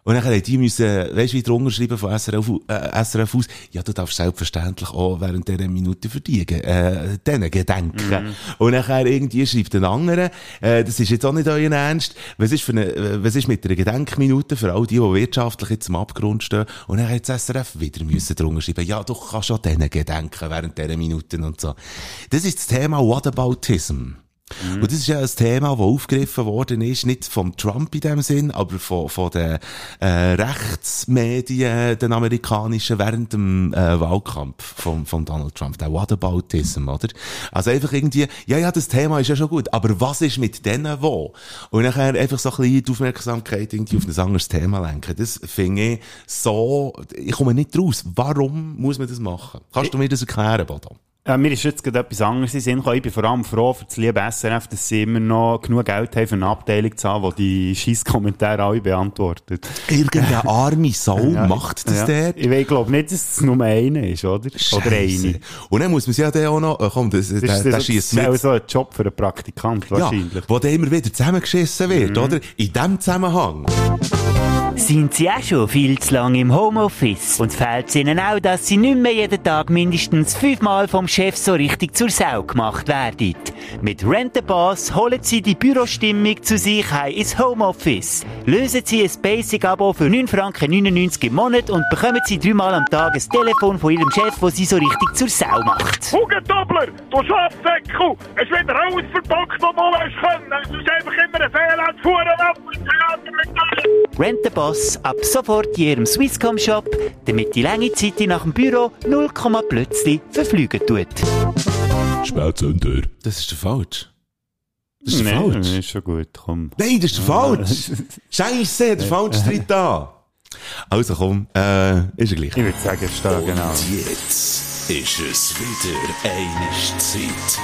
Und dann haben die müssen, weißt du, wie drunter schreiben von SRF, äh, SRF aus, ja, du darfst selbstverständlich auch während dieser Minute verdienen, äh, denen gedenken. Mhm. Und nachher irgendwie schreibt ein anderer, äh, das ist jetzt auch nicht euer Ernst, was ist für eine, äh, was ist mit einer Gedenkminute für all die, die wirtschaftlich jetzt am Abgrund stehen? Und dann hat das SRF wieder müssen drunter schreiben, ja, du kannst auch denen gedenken während dieser Minuten und so. Das ist das Thema Whataboutism. Und das ist ja ein Thema, das aufgegriffen worden ist, nicht vom Trump in dem Sinn, aber von, von den äh, Rechtsmedien, den amerikanischen, während dem äh, Wahlkampf von, von Donald Trump, der Whataboutism, oder? Also einfach irgendwie, ja, ja, das Thema ist ja schon gut, aber was ist mit denen wo? Und nachher einfach so ein bisschen die Aufmerksamkeit irgendwie auf ein anderes Thema lenken. Das finde ich so, ich komme nicht raus. Warum muss man das machen? Kannst du mir das erklären, Bodo? Äh, mir ist jetzt gerade etwas anderes in Sinn gekommen. Ich bin vor allem froh für das liebe SRF, dass sie immer noch genug Geld haben für eine Abteilung zu haben, die die Scheiß-Kommentare alle beantwortet. Irgendeine [LAUGHS] arme Sau macht das ja. dort. Ich, ich glaube nicht, dass es nur eine ist, oder? Oder Scheisse. eine. Und dann muss man sich ja auch noch, äh, komm, das, Das der, ist, der das ist auch mit. so ein Job für einen Praktikant, wahrscheinlich. Ja, wo dann immer wieder zusammengeschissen wird, Mhm. oder? In dem Zusammenhang. Sind Sie auch schon viel zu lange im Homeoffice? Und fehlt es Ihnen auch, dass Sie nicht mehr jeden Tag mindestens fünfmal vom Chef so richtig zur Sau gemacht werden? Mit Rent a Boss holen Sie die Bürostimmung zu sich heim ins Homeoffice. Lösen Sie ein Basic-Abo für 9,99 Franken im Monat und bekommen Sie dreimal am Tag ein Telefon von Ihrem Chef, das Sie so richtig zur Sau macht. Hugendobler, du Schafsäckel! Es wird alles verbockt, was du willst können. Es ist einfach immer ein Fehler, fuhren ab und Theater mit Rent a Boss ab sofort in Ihrem Swisscom-Shop, damit die lange Zeit nach dem Büro 0, plötzlich verfliegen tut. Spätzünder. Das ist der falsch. Das ist der Nein, falsch. ist schon gut, komm. Nein, das ist der falsch. [LAUGHS] Scheisse, der falsche tritt da. Also komm, äh, ist ja gleich. Ich würde sagen, es steht genau. Und jetzt ist es wieder eine Zeit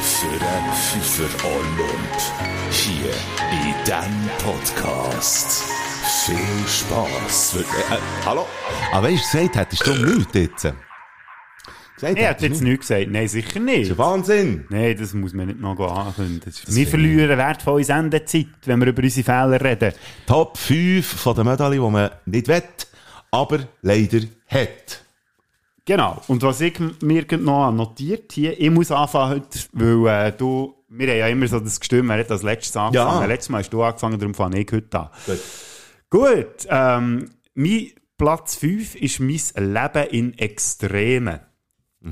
für einen Pfeifer Olymp. Hier in diesem Podcast. Viel Spass. Äh, hallo? Aber weißt du, gesagt hättest du nichts jetzt. Gesagt Er hat jetzt nichts gesagt. Nein, sicher nicht. Das ist Wahnsinn. Nein, das muss man nicht noch ankündigen. Das ist- Wir verlieren wertvolle Sendezeit, wenn wir über unsere Fehler reden. Top 5 von den Medaillen, die man nicht wett, aber leider hat. Genau. Und was ich mir noch notiert hier, ich muss anfangen heute, weil äh, du, wir haben ja immer so das Gestüm, wer hat als letztes angefangen. Ja. Letztes Mal hast du angefangen, darum fange ich heute an. Gut, ähm, mein Platz 5 ist mein Leben in Extremen.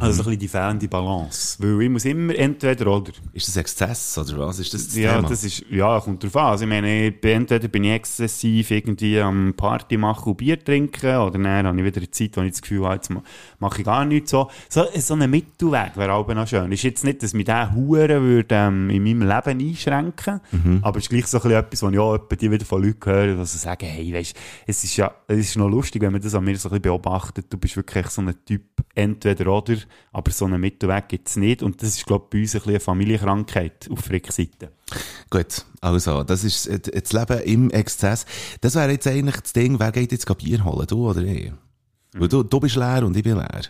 Also so ein bisschen die fehlende Balance. Weil ich muss immer entweder oder. Ist das Exzess oder was? Ist das das Ja, Thema? das ist, ja, kommt drauf an. Also, ich meine, entweder bin ich exzessiv irgendwie am Party machen und Bier trinken, oder dann habe ich wieder eine Zeit, wo ich das Gefühl habe, jetzt ma- mache ich gar nichts so. So, so ein Mittelweg wäre auch noch schön. Ist jetzt nicht, dass mich der Huren würde, ähm, in meinem Leben einschränken, Mhm. aber es ist gleich so ein bisschen etwas, wo ich auch die wieder von Leuten höre, die so sagen, hey, weisst, es ist ja, es ist noch lustig, wenn man das an mir so ein bisschen beobachtet. Du bist wirklich so ein Typ, entweder oder, aber so einen Mittelweg gibt es nicht. Und das ist, glaube ich, bei uns ein bisschen eine Familienkrankheit auf Frickseite. Gut, also, das ist das Leben im Exzess. Das wäre jetzt eigentlich das Ding, wer geht jetzt Bier holen, du oder ich? Weil du, du bist leer und ich bin leer.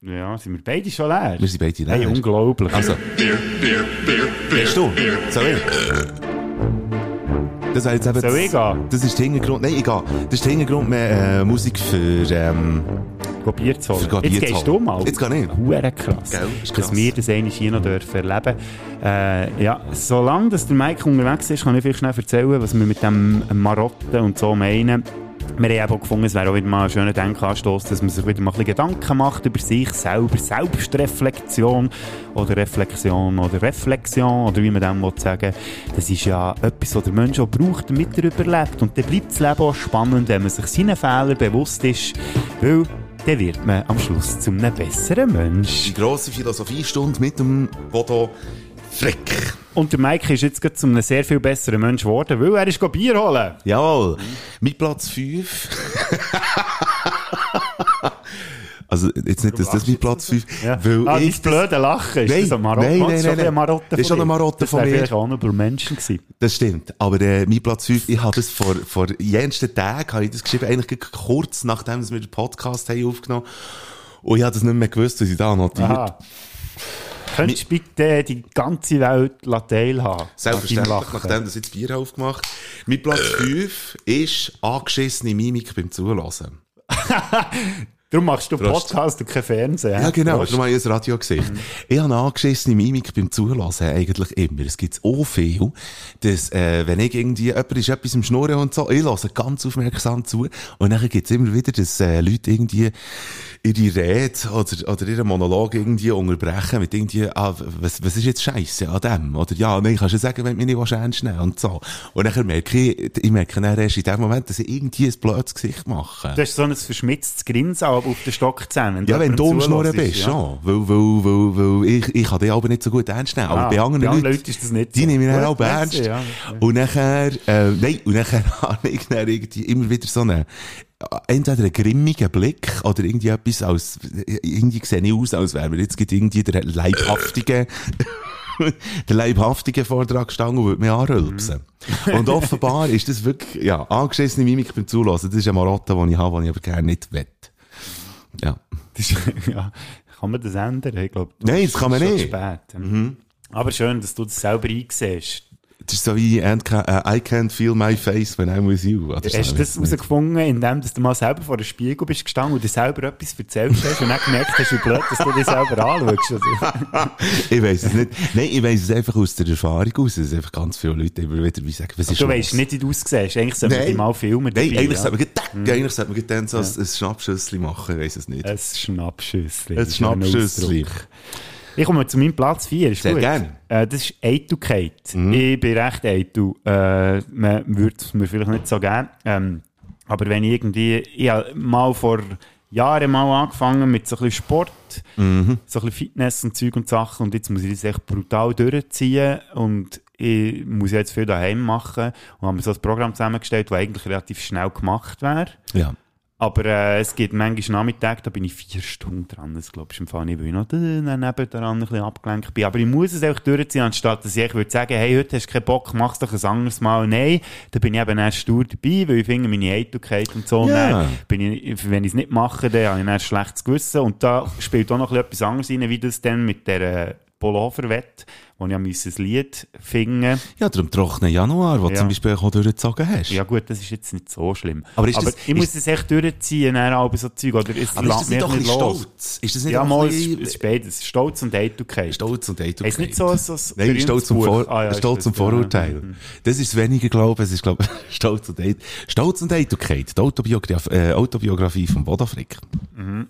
Ja, sind wir beide schon leer? Wir sind beide leer. Hey, unglaublich. Also, bist du? Soll ich? Das jetzt eben Soll ich gehen? Das ist der Hintergrund. Nein, gehe. Das ist der Hintergrund mehr äh, Musik für, ähm, Go Bier zu holen. Bier Jetzt gehst holen. du mal. Jetzt gehe ich. Hure krass. Gell, ist Dass krass. wir das einmal hier noch dürfen erleben äh, Ja, solange dass der Mike unterwegs ist, kann ich vielleicht schnell erzählen, was wir mit dem Marotten und so meinen. Wir haben auch gefunden, es wäre auch wieder mal ein schöner Denkanstoss, dass man sich wieder mal ein bisschen Gedanken macht über sich selber, Selbstreflexion oder Reflexion oder Reflexion oder wie man dem will sagen Das ist ja etwas, was der Mensch auch braucht, damit er überlebt. Und dann bleibt das Leben auch spannend, wenn man sich seinen Fehlern bewusst ist, weil dann wird man am Schluss zu einem besseren Mensch. die grosse Philosophiestunde mit dem Bodo Frick. Und der Mike ist jetzt gerade zu einem sehr viel besseren Mensch geworden, weil er ist Bier holen. Jawohl. Mit Platz 5. [LAUGHS] Also, jetzt nicht, dass das mein Platz 5, Ja. weil ah, ich blöde Lachen, ist Nein, das eine Marotte? nein, nein, das ist nein, eine Marotte Das ist schon eine Marotte das von wäre mir. vielleicht Honorable Menschen gewesen. Das stimmt. Aber äh, mein Platz 5, ich habe das vor, vor jensten Tagen, habe ich das geschrieben, eigentlich kurz nachdem wir den Podcast haben aufgenommen Und ich habe das nicht mehr gewusst, was ich da notiert. Aha. Könntest du bitte die ganze Welt teilhaben? Selbstverständlich, nachdem das jetzt Bier aufgemacht Mein Platz 5 ist angeschissene Mimik beim Zulassen. [LAUGHS] Darum machst du Prost. Podcast und kein Fernsehen. Ja, genau. Prost. Darum habe ich ein Radio gesehen. Ich habe eine angeschissene Mimik beim Zulassen eigentlich immer. Es gibt auch viel, dass, äh, wenn ich irgendwie, jemand ist etwas im Schnurren und so, ich höre ganz aufmerksam zu. Und dann gibt es immer wieder, dass, äh, Leute irgendwie ihre Rede oder, oder ihren Monolog irgendwie unterbrechen mit irgendwie, ah, was, was ist jetzt Scheiße an dem? Oder, ja, nein, kannst du sagen, wenn du mich nicht ernst nehmen und so. Und dann merke ich, ich merke dann erst in dem Moment, dass ich irgendwie ein blödes Gesicht mache. Du hast so ein verschmitztes Grinsen aber auf den Stockzähnen. Ja, wenn du umschnurren bist, ja. schon. Weil, weil, weil, weil ich, ich kann die aber nicht so gut ernst nehmen. Aber Ah, bei anderen Leuten, Leuten ist das nicht die so. nehmen mich auch ernst. ja. Und nachher, äh, nein, und nachher [LAUGHS] habe ich dann irgendwie immer wieder so einen, entweder einen grimmigen Blick oder irgendwie etwas als, irgendwie sehe ich aus, als wäre mir jetzt irgendwie der leibhaftige, [LAUGHS] der leibhaftige Vortrag gestanden und würde mich anrülpsen. Mhm. Und offenbar ist das wirklich, ja, angeschissene Mimik beim Zulassen. Das ist eine Marotte, die ich habe, die ich aber gerne nicht will. Ja. Das ist, [LAUGHS] ja. Kann man das ändern? Ich glaube, Nein, das kann man nicht. Spät. Mhm. Aber schön, dass du das selber einsiehst. Das ist so wie and äh, I can't feel my face when I'm with you. Oder. Hast du das herausgefunden, indem dass du mal selber vor dem Spiegel bist gestanden und dir selber etwas erzählt hast und dann gemerkt hast, wie blöd, dass du dich selber anschaust? [LAUGHS] Ich weiß es nicht. Nein, ich weiß es einfach aus der Erfahrung aus. Es sind einfach ganz viele Leute immer wieder wie sagen, was ist du weißt nicht, wie du aussiehst. Eigentlich sollte man dich mal filmen. Nein, dabei, eigentlich ja. sollte man, Mhm. eigentlich sollte man dann so ein, ein Schnappschüssli machen, ich weiß es nicht. Ein Schnappschüssli. Ja ein Schnappschüssli. Ich komme zu meinem Platz 4. Ist Sehr gut. gern. Äh, das ist Eitelkeit. Mhm. Ich bin recht eitel. Äh, man würde es mir vielleicht nicht so gern. Ähm, aber wenn ich irgendwie, ich habe mal vor Jahren mal angefangen mit so ein bisschen Sport, Mhm. so ein bisschen Fitness und Zeug und Sachen und jetzt muss ich das echt brutal durchziehen und ich muss jetzt viel daheim machen und habe mir so ein Programm zusammengestellt, das eigentlich relativ schnell gemacht wäre. Ja. Aber äh, es gibt manchmal Nachmittag, da bin ich vier Stunden dran. Das glaube ich im Fall nicht, weil ich noch daran ein bisschen abgelenkt bin. Aber ich muss es auch durchziehen, anstatt dass ich würde sagen, hey, heute hast du keinen Bock, mach's doch ein anderes Mal. Nein, da bin ich eben erst stur dabei, weil ich finde meine Eitelkeit und so. Dann bin ich, wenn ich es nicht mache, dann habe ich ein schlechtes Gewissen. Und da spielt auch noch ein bisschen etwas anderes rein, wie das dann mit der Pullover-Wette, wo ich ja müssen ein Lied finden Ja, darum trockenen Januar, wo du Ja. zum Beispiel auch durchgezogen hast. Ja gut, das ist jetzt nicht so schlimm. Aber ist das- ich muss ist- es echt durchziehen, dann aber so Zeug, oder es Aber ist das nicht doch nicht los. stolz? Ist das nicht ja, auch mal, es bisschen- es ist beides. Stolz und Eitelkeit. Stolz und Eitelkeit. Ist nicht so, so ein Nein, Stolz zum, Buch? Vor Ah, ja, Stolz das, zum ja. Vorurteil. Mhm. Das ist weniger, glaube ich. Es ist, glaube [LAUGHS] Stolz und Eitelkeit. Stolz und Eitelkeit. Die Autobiografie, äh, Autobiografie von Bodo Frick. Mhm.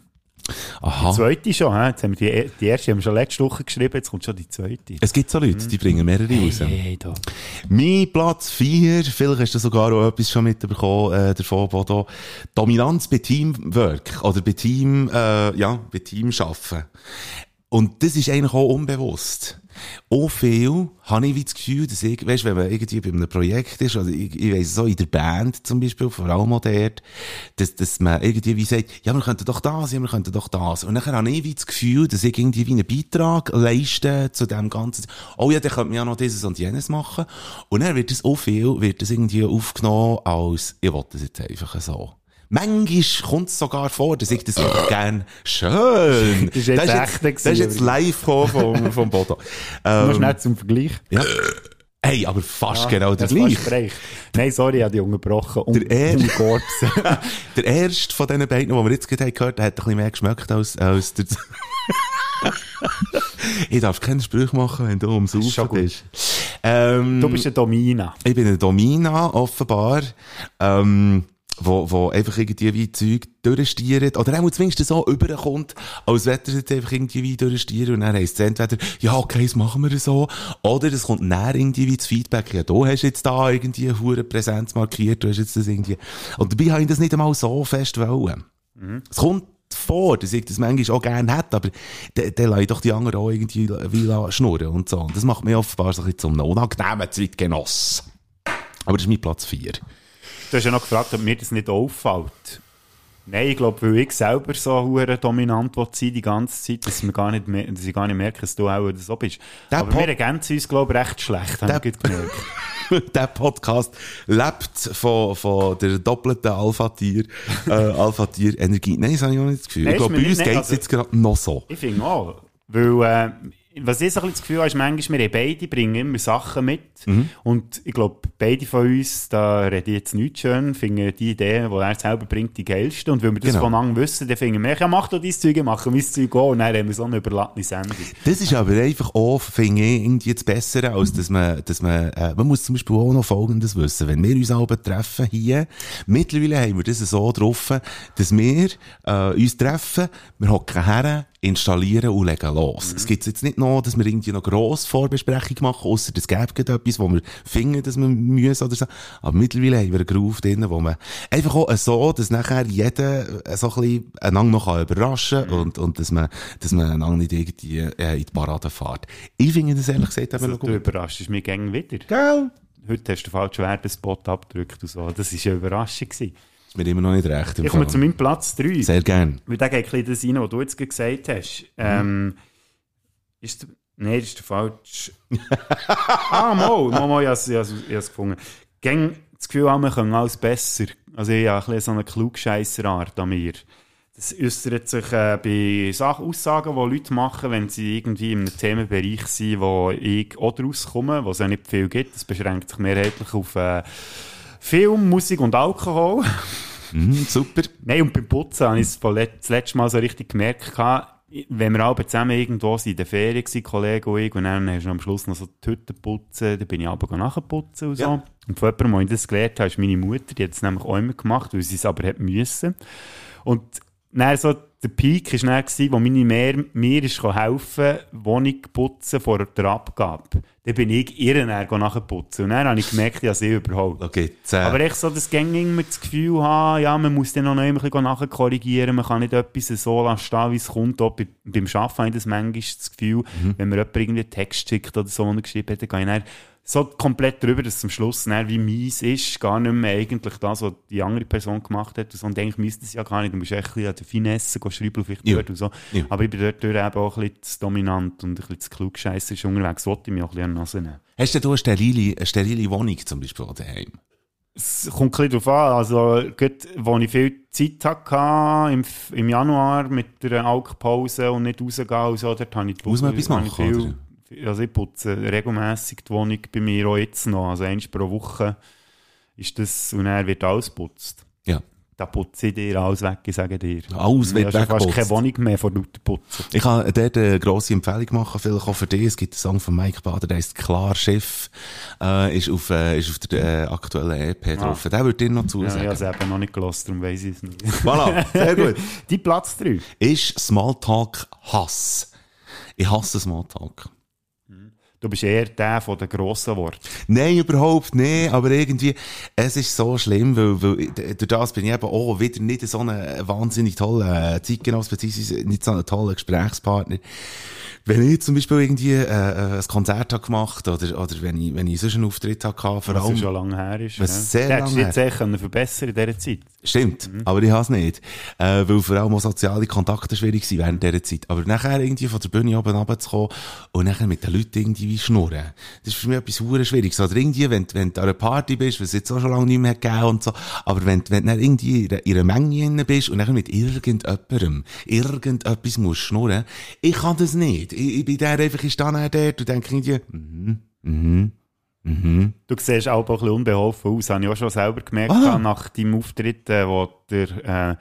Aha. Die zweite schon, hä? Jetzt haben wir die, die erste haben wir schon letzte Woche geschrieben, jetzt kommt schon die zweite. Es gibt so Leute, die bringen mehrere raus. Hey, hey, da. Mein Platz 4, vielleicht hast du sogar auch etwas schon mitbekommen, äh, davon, Bodo. Dominanz bei Teamwork oder bei Team, äh, ja, bei Teamschaffen. Und das ist eigentlich auch unbewusst. Auch viel habe ich wie das Gefühl, dass ich, weißt, wenn man irgendwie bei einem Projekt ist, also ich, ich weiss so in der Band zum Beispiel, vor allem auch dort, dass, dass man irgendwie wie sagt, ja, wir könnten doch das, ja, wir könnten doch das. Und nachher habe ich wie das Gefühl, dass ich irgendwie wie einen Beitrag leiste zu dem Ganzen. Oh ja, dann könnte man ja noch dieses und jenes machen. Und dann wird das auch viel, wird das irgendwie aufgenommen als, ich will das jetzt einfach so. Manchmal kommt es sogar vor, dass ich das einfach gerne schön. [LAUGHS] Das ist jetzt das echt ist jetzt, das ist jetzt live gekommen vom, vom Bodo. Nur Ähm, schnell zum Vergleich. ja. Hey, aber fast Ja, genau der gleiche. Nein, sorry, ich habe dich unterbrochen. Und, Der er-. [LAUGHS] Der erste von diesen beiden, die wir jetzt gerade gehört haben, hat ein bisschen mehr geschmeckt als, als der... [LAUGHS] ich darf keine Sprüche machen, wenn du ums gut. bist. Ähm, du bist eine Domina. Ich bin eine Domina, offenbar, ähm, wo, wo einfach irgendwie wie Zeug durchstiert, oder auch zumindest so überkommt, als wenn er jetzt einfach irgendwie wie durchstieren und dann heisst es entweder, ja, okay, das machen wir so, oder es kommt näher irgendwie wie das Feedback, ja, du hast jetzt da irgendwie eine hure Präsenz markiert, du hast jetzt das irgendwie, und dabei habe ich das nicht einmal so fest wollen. Es kommt vor, dass ich das manchmal auch gerne hätte, aber dann, dann lasse ich doch die anderen auch irgendwie wie schnurren und so. Und das macht mich offenbar so ein bisschen zum unangenehmen Zeitgenoss. Aber das ist mein Platz 4. Du hast ja noch gefragt, ob mir das nicht auffällt. Nein, ich glaube, weil ich selber so hure dominant will sein die ganze Zeit, dass, wir gar nicht mehr, dass ich gar nicht merke, dass du auch so bist. Der Aber Pod- wir ergänzen uns, glaube ich, recht schlecht, habe ich gemerkt. [LAUGHS] der Podcast lebt von, von der doppelten Alpha-Tier, äh, Alpha-Tier-Energie. Nein, das habe ich auch nicht das Gefühl. Nein, ich glaube, bei uns geht es also- jetzt gerade noch so. Ich finde auch. Weil, äh, was ich so ein bisschen das Gefühl habe, ist manchmal, wir beide bringen immer Sachen mit. Mhm. Und ich glaube, beide von uns, da rede ich jetzt nicht schön, finden die Ideen, die er selber bringt, die geilsten. Und weil wir das Genau. voneinander wissen, dann finden wir, ja, mach doch dein Zeug, mach mein Zeug auch. Und dann haben wir so eine überladene Sendung. Das ist aber einfach auch, finde ich, irgendwie jetzt besser, als dass man, dass man, äh, man muss zum Beispiel auch noch Folgendes wissen. Wenn wir uns alle treffen hier, mittlerweile haben wir das so drauf, dass wir, äh, uns treffen, wir hocken her, installieren und legen los. Es gibt jetzt nicht noch, dass wir irgendwie noch grosse Vorbesprechung machen, ausser es gäbe etwas, wo wir finden, dass wir müssen oder so. Aber mittlerweile haben wir einen Groove drin, wo man einfach auch so, dass nachher jeder so ein bisschen einander noch überraschen kann und, und dass man, dass man einander nicht irgendwie äh, in die Parade fährt. Ich finde das ehrlich gesagt eben Also, noch du gut. überraschst mich gegen wieder. Gell? Heute hast du den falschen Werbespot abgedrückt und so. Das war eine Überraschung. Gewesen. Ist mir immer noch nicht recht. Ich komme zu meinem Platz 3. Sehr gern. Weil da geht ein bisschen das rein, was du jetzt gesagt hast. Ähm, ist der, nein, das ist der falsch. [LAUGHS] ah, mal, mal, mal, ich habe es- gefunden. Gäng das Gefühl haben, wir können alles besser. Also ich habe ein so eine Klugscheisserart an mir. Das äußert sich äh, bei Sachen, Aussagen, die Leute machen, wenn sie irgendwie in einem Themenbereich sind, wo ich auch rauskomme, wo es ja nicht viel gibt. Das beschränkt sich mehrheitlich auf äh, Film, Musik und Alkohol. Mhm, super. Nein, und beim Putzen habe ich es das letzte Mal so richtig gemerkt, wenn wir alle zusammen irgendwo sind, in der Ferien waren, Kollege und ich, und dann hast du am Schluss noch so die Hütte putzen, dann bin ich aber nachputzen und so. Und von jemandem, der ich das gelernt habe, ist meine Mutter, die hat es nämlich auch immer gemacht, weil sie es aber hat müssen. Und dann so, der Peak war dann, gewesen, wo meine Mehr mir ist helfen Wohnung putzen vor der Abgabe. Dann bin ich ihr nachher putzen. Und dann habe ich gemerkt, ja, sie überholt. Okay, äh, Aber echt so, das ging immer das Gefühl haben, ja, man muss dann noch ein bisschen nachkorrigieren, man kann nicht etwas so lassen stehen, wie es kommt. Auch bei, beim Arbeiten habe ich das manchmal das Gefühl, wenn mir jemand irgendwie einen Text schickt oder so, er geschrieben hat, dann gehe ich dann so komplett drüber, dass es am Schluss dann wie mies ist, gar nicht mehr eigentlich das, was die andere Person gemacht hat und so. Und denke, ich müsste es ja gar nicht, du musst echt ein bisschen an der Finesse schreiben vielleicht Ja. dort und so. Ja. Aber ich bin dort eben auch ein bisschen zu dominant und ein bisschen zu klugscheisserisch unterwegs, wollte ich mich auch ein bisschen an die Nase nehmen. Hast du eine sterile, eine sterile Wohnung zum Beispiel daheim? Es kommt ein bisschen darauf an. Also, gerade, wo ich viel Zeit hatte, im, im Januar mit der Alkpause und nicht rausgehen und so, dort habe ich die Muss man etwas machen, Also, ich putze regelmässig die Wohnung bei mir auch jetzt noch. Also, eins pro Woche ist das, und dann wird alles geputzt. Ja. Da putze ich dir alles weg, ich sage dir. Alles wird Du hast fast weggeputzt. keine Wohnung mehr von lauter Putzen. Ich kann dort eine grosse Empfehlung machen, vielleicht auch für dich. Es gibt einen Song von Mike Bader, der heißt Klar Schiff, äh, ist auf, äh, ist auf der äh, aktuellen EP drauf. Der würde dir noch Ja, zusagen. ich habe es eben noch nicht gelassen, darum weiss ich es nicht. Voilà, sehr gut. [LAUGHS] Die Platz 3. Ist Smalltalk Hass. Ich hasse Smalltalk. Du bist eher der von den grossen Worten. Nein, überhaupt nicht, aber irgendwie, es ist so schlimm, weil, weil durch das bin ich eben auch wieder nicht so ein wahnsinnig toller Zeitgenoss, beziehungsweise nicht so ein toller Gesprächspartner. Wenn ich zum Beispiel irgendwie äh, äh, ein Konzert habe gemacht oder, oder wenn ich, wenn ich sonst einen Auftritt gehabt, vor Was allem... ja schon lange her ist. Was ja. sehr lange jetzt her. echt können verbessern in dieser Zeit. Stimmt, aber ich habe es nicht. Äh, weil vor allem auch soziale Kontakte schwierig waren während dieser Zeit. Aber nachher irgendwie von der Bühne oben runterzukommen und nachher mit den Leuten irgendwie wie schnurren. Das ist für mich etwas hure Schwieriges. Oder irgendwie, wenn, du- wenn du an einer Party bist, was es jetzt auch schon lange nicht mehr gegeben und so, aber wenn, wenn du dann irgendwie in einer, in einer Menge drin bist und nachher mit irgendjemandem irgendetwas musst schnurren, ich kann das nicht. Ich, ich bin der einfach, ich stehe dann dort und denke irgendwie, mhm, mhm, mhm. Du siehst auch ein bisschen unbeholfen aus, habe ich auch schon selber gemerkt, Ah. nach deinem Auftritt, äh, wo der, äh,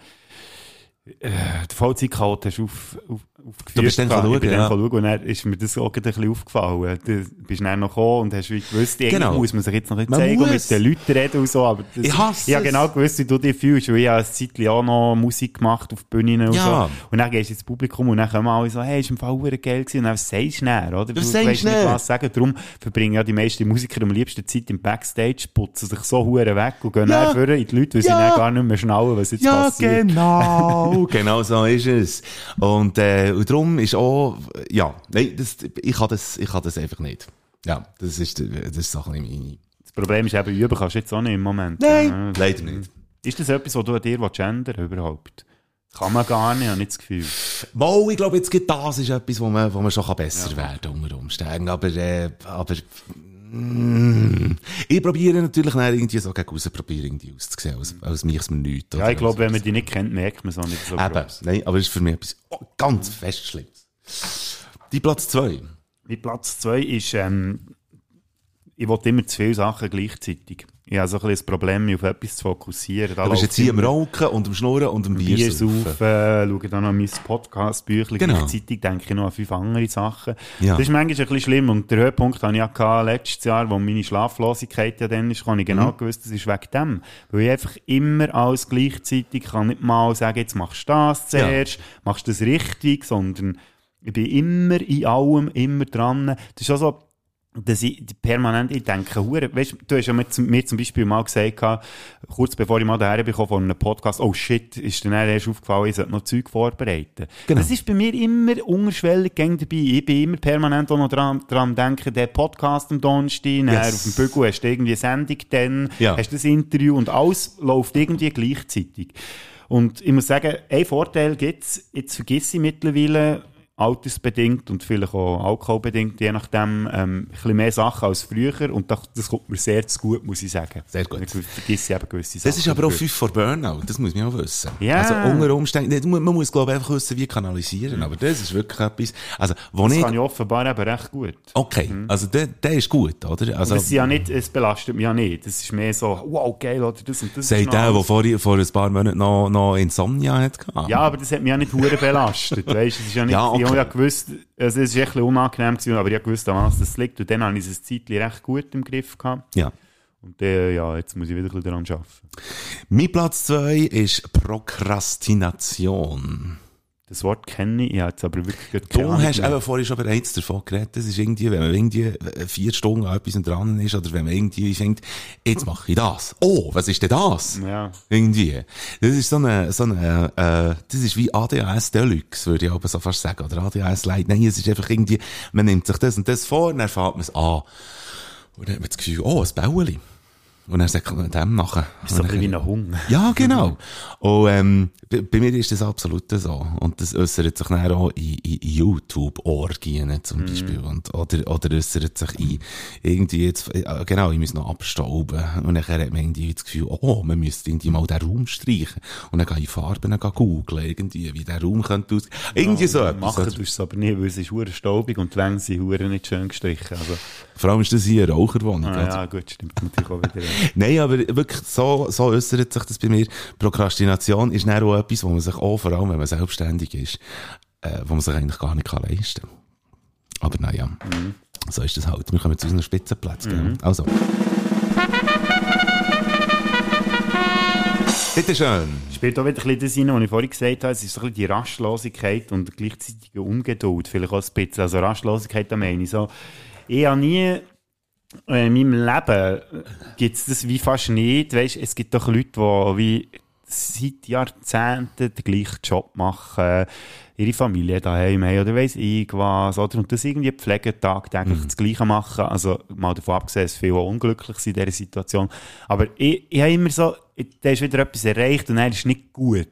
äh, der Vollzeitcode hast auf, auf, aufgeführt. Du bist dann schauen, ich bin ja. dann schauen und dann ist mir das auch ein bisschen aufgefallen. Du bist dann noch gekommen und hast wie gewusst, irgendwie Genau. muss man sich jetzt noch nicht Man zeigen und mit den Leuten reden und so, aber das, Ich hasse ich habe genau gewusst, wie du dich fühlst, weil ich habe eine Zeit auch noch Musik gemacht auf Bühnen und Ja. so. Und dann gehst du ins Publikum und dann kommen alle so, hey, ist im Fall geil gewesen. Und dann sagst du näher, oder? Du du nicht, dann? was sagen. Darum verbringen ja die meisten Musiker am liebsten Zeit im Backstage, putzen sich so hure weg und gehen Ja. dann in die Leute, weil sie Ja. dann gar nicht mehr schnallen, was jetzt Ja, passiert. genau. [LAUGHS] [LAUGHS] genau so ist es. Und, äh, und darum ist auch, ja, nein, das, ich kann das, ich kann das einfach nicht. Ja, das ist, das ist so ein meine. Das Problem ist eben, üben kannst du jetzt auch nicht im Moment. Nein. Ja. Leider nicht. Ist das etwas, was du an dir ändern überhaupt? Kann man gar nicht, habe ich nicht das Gefühl. Mal, ich glaube, jetzt gibt das ist etwas, wo man, wo man schon besser werden kann unter Umständen. Aber, äh, aber, mm, ich probiere natürlich dann irgendwie so gegen raus, probiere irgendwie auszusehen, als, als mich es mir nichts. Ja, ich glaube, wenn man die nicht kennt, merkt man es auch nicht so Eben, gross. nein, aber es ist für mich etwas oh, ganz fest Schlimmes. Die Platz zwei. Mein Platz zwei ist, ähm, ich will immer zu viele Sachen gleichzeitig. Habe so ein bisschen das Problem, mich auf etwas zu fokussieren. Da Du bist jetzt hier am Rauchen und am Schnurren und am Bier, Bier saufen. saufen, schaue dann noch mein Podcast-Büchlein. Genau. Gleichzeitig denke ich noch an fünf andere Sachen. Ja. Das ist manchmal ein bisschen schlimm. Und der Höhepunkt hatte ich ja letztes Jahr, wo meine Schlaflosigkeit ja dann ist, habe ich genau Mhm. gewusst, das ist wegen dem. Weil ich einfach immer alles gleichzeitig kann nicht mal sagen, jetzt machst du das zuerst, machst du das richtig, sondern ich bin immer in allem, immer dran. Das ist auch so, dass ich permanent ich denke, hure, weißt, du hast ja mir, zum- mir zum Beispiel mal gesagt, kurz bevor ich mal daher bekomme von einem Podcast, oh shit, ist dir dann erst aufgefallen, ich sollte noch Zeug vorbereiten. Genau. Das ist bei mir immer unterschwellig gäng dabei. Ich bin immer permanent auch noch dran, dran denken, der Podcast am Donnerstag, Yes. auf dem Bügel hast du irgendwie eine Sendung, dann Ja. hast du das Interview und alles läuft irgendwie gleichzeitig. Und ich muss sagen, ein Vorteil gibt's, jetzt vergesse ich mittlerweile, altersbedingt und vielleicht auch alkoholbedingt, je nachdem, ähm, ein bisschen mehr Sachen als früher und das, das kommt mir sehr zu gut, muss ich sagen. Sehr gut. Ich vergesse eben gewisse Sachen. Das ist aber auch. 5 vor Burnout, das muss man auch wissen. Ja. Also unter Umständen, man muss glaube ich einfach wissen, wie kanalisieren, aber das ist wirklich etwas, also wo Das ich, kann ich offenbar eben recht gut. okay, also der, der ist gut, oder? Also, das ist ja nicht, es belastet mich ja nicht. Das ist mehr so, wow, geil, oder das und das. sagt noch der, der vor, vor ein paar Monaten noch, noch Insomnia hat gehabt. Ja, aber das hat mich ja nicht belastet. [LAUGHS] weißt, es ist ja nicht, Ja, okay. Ich habe ja gewusst, also es ist echt ein bisschen unangenehm gewesen, aber ich gewusst, an was das liegt. Und dann habe ich es ein Zeitchen recht gut im Griff gehabt. Ja. Und dann, ja, jetzt muss ich wieder ein bisschen daran arbeiten. Mein Platz zwei ist Prokrastination. Das Wort kenne ich, jetzt aber wirklich Du hast mehr. eben vorhin schon bereits davon geredet, das ist irgendwie, wenn man irgendwie vier Stunden an etwas dran ist, oder wenn man irgendwie denkt, jetzt mache ich das. Oh, was ist denn das? Ja. Irgendwie. Das ist so eine, so eine, äh, das ist wie ADHS Deluxe, würde ich aber so fast sagen, oder ADHS Light. Nein, es ist einfach irgendwie, man nimmt sich das und das vor, und dann fährt man es an. Und dann hat man das Gefühl, oh, ein Bäueli. Und dann sagt man dem nachher. Ist so ein bisschen wie ein Hunger. [LAUGHS] Ja, genau. Und ähm, bei, bei mir ist das absolut so. Und das äußert sich dann auch in, in YouTube-Orgien zum Beispiel. Und, oder, oder äußert sich in irgendwie jetzt, äh, genau, ich muss noch abstauben. Und dann hat man irgendwie das Gefühl, oh, man müsste irgendwie mal den Raum streichen. Und dann gehe ich Farben googeln, irgendwie, wie der Raum könnte aus. Irgendwie so etwas. Machen tust du es aber nicht, weil es ist staubig und die Wände sind nicht schön gestrichen. Also, Vor allem ist das hier eine Raucherwohnung. ah, oder? ja, gut, stimmt natürlich auch wieder. [LAUGHS] Nein, aber wirklich, so, so äußert sich das bei mir. Prokrastination ist dann auch etwas, wo man sich auch, vor allem wenn man selbstständig ist, äh, wo man sich eigentlich gar nicht kann leisten kann. Aber naja, so ist das halt. Wir kommen zu unseren Spitzenplätzen. Mhm. Also. Bitte schön. Spielt auch wieder ein bisschen das rein, was ich vorhin gesagt habe. Es ist so ein bisschen die Rastlosigkeit und gleichzeitige Ungeduld. Vielleicht auch ein bisschen. Also Rastlosigkeit, da meine ich so. Ich habe nie äh, in meinem Leben gibt es das wie fast nicht. Weißt, es gibt doch Leute, die wie seit Jahrzehnten den gleichen Job machen, ihre Familie daheim haben oder weiss ich was, oder? Und das irgendwie pflegen, tagtäglich das Gleiche machen. Also, mal davon abgesehen, dass viele unglücklich sind in dieser Situation. Aber ich, ich habe immer so, da ist wieder etwas erreicht und dann ist nicht gut.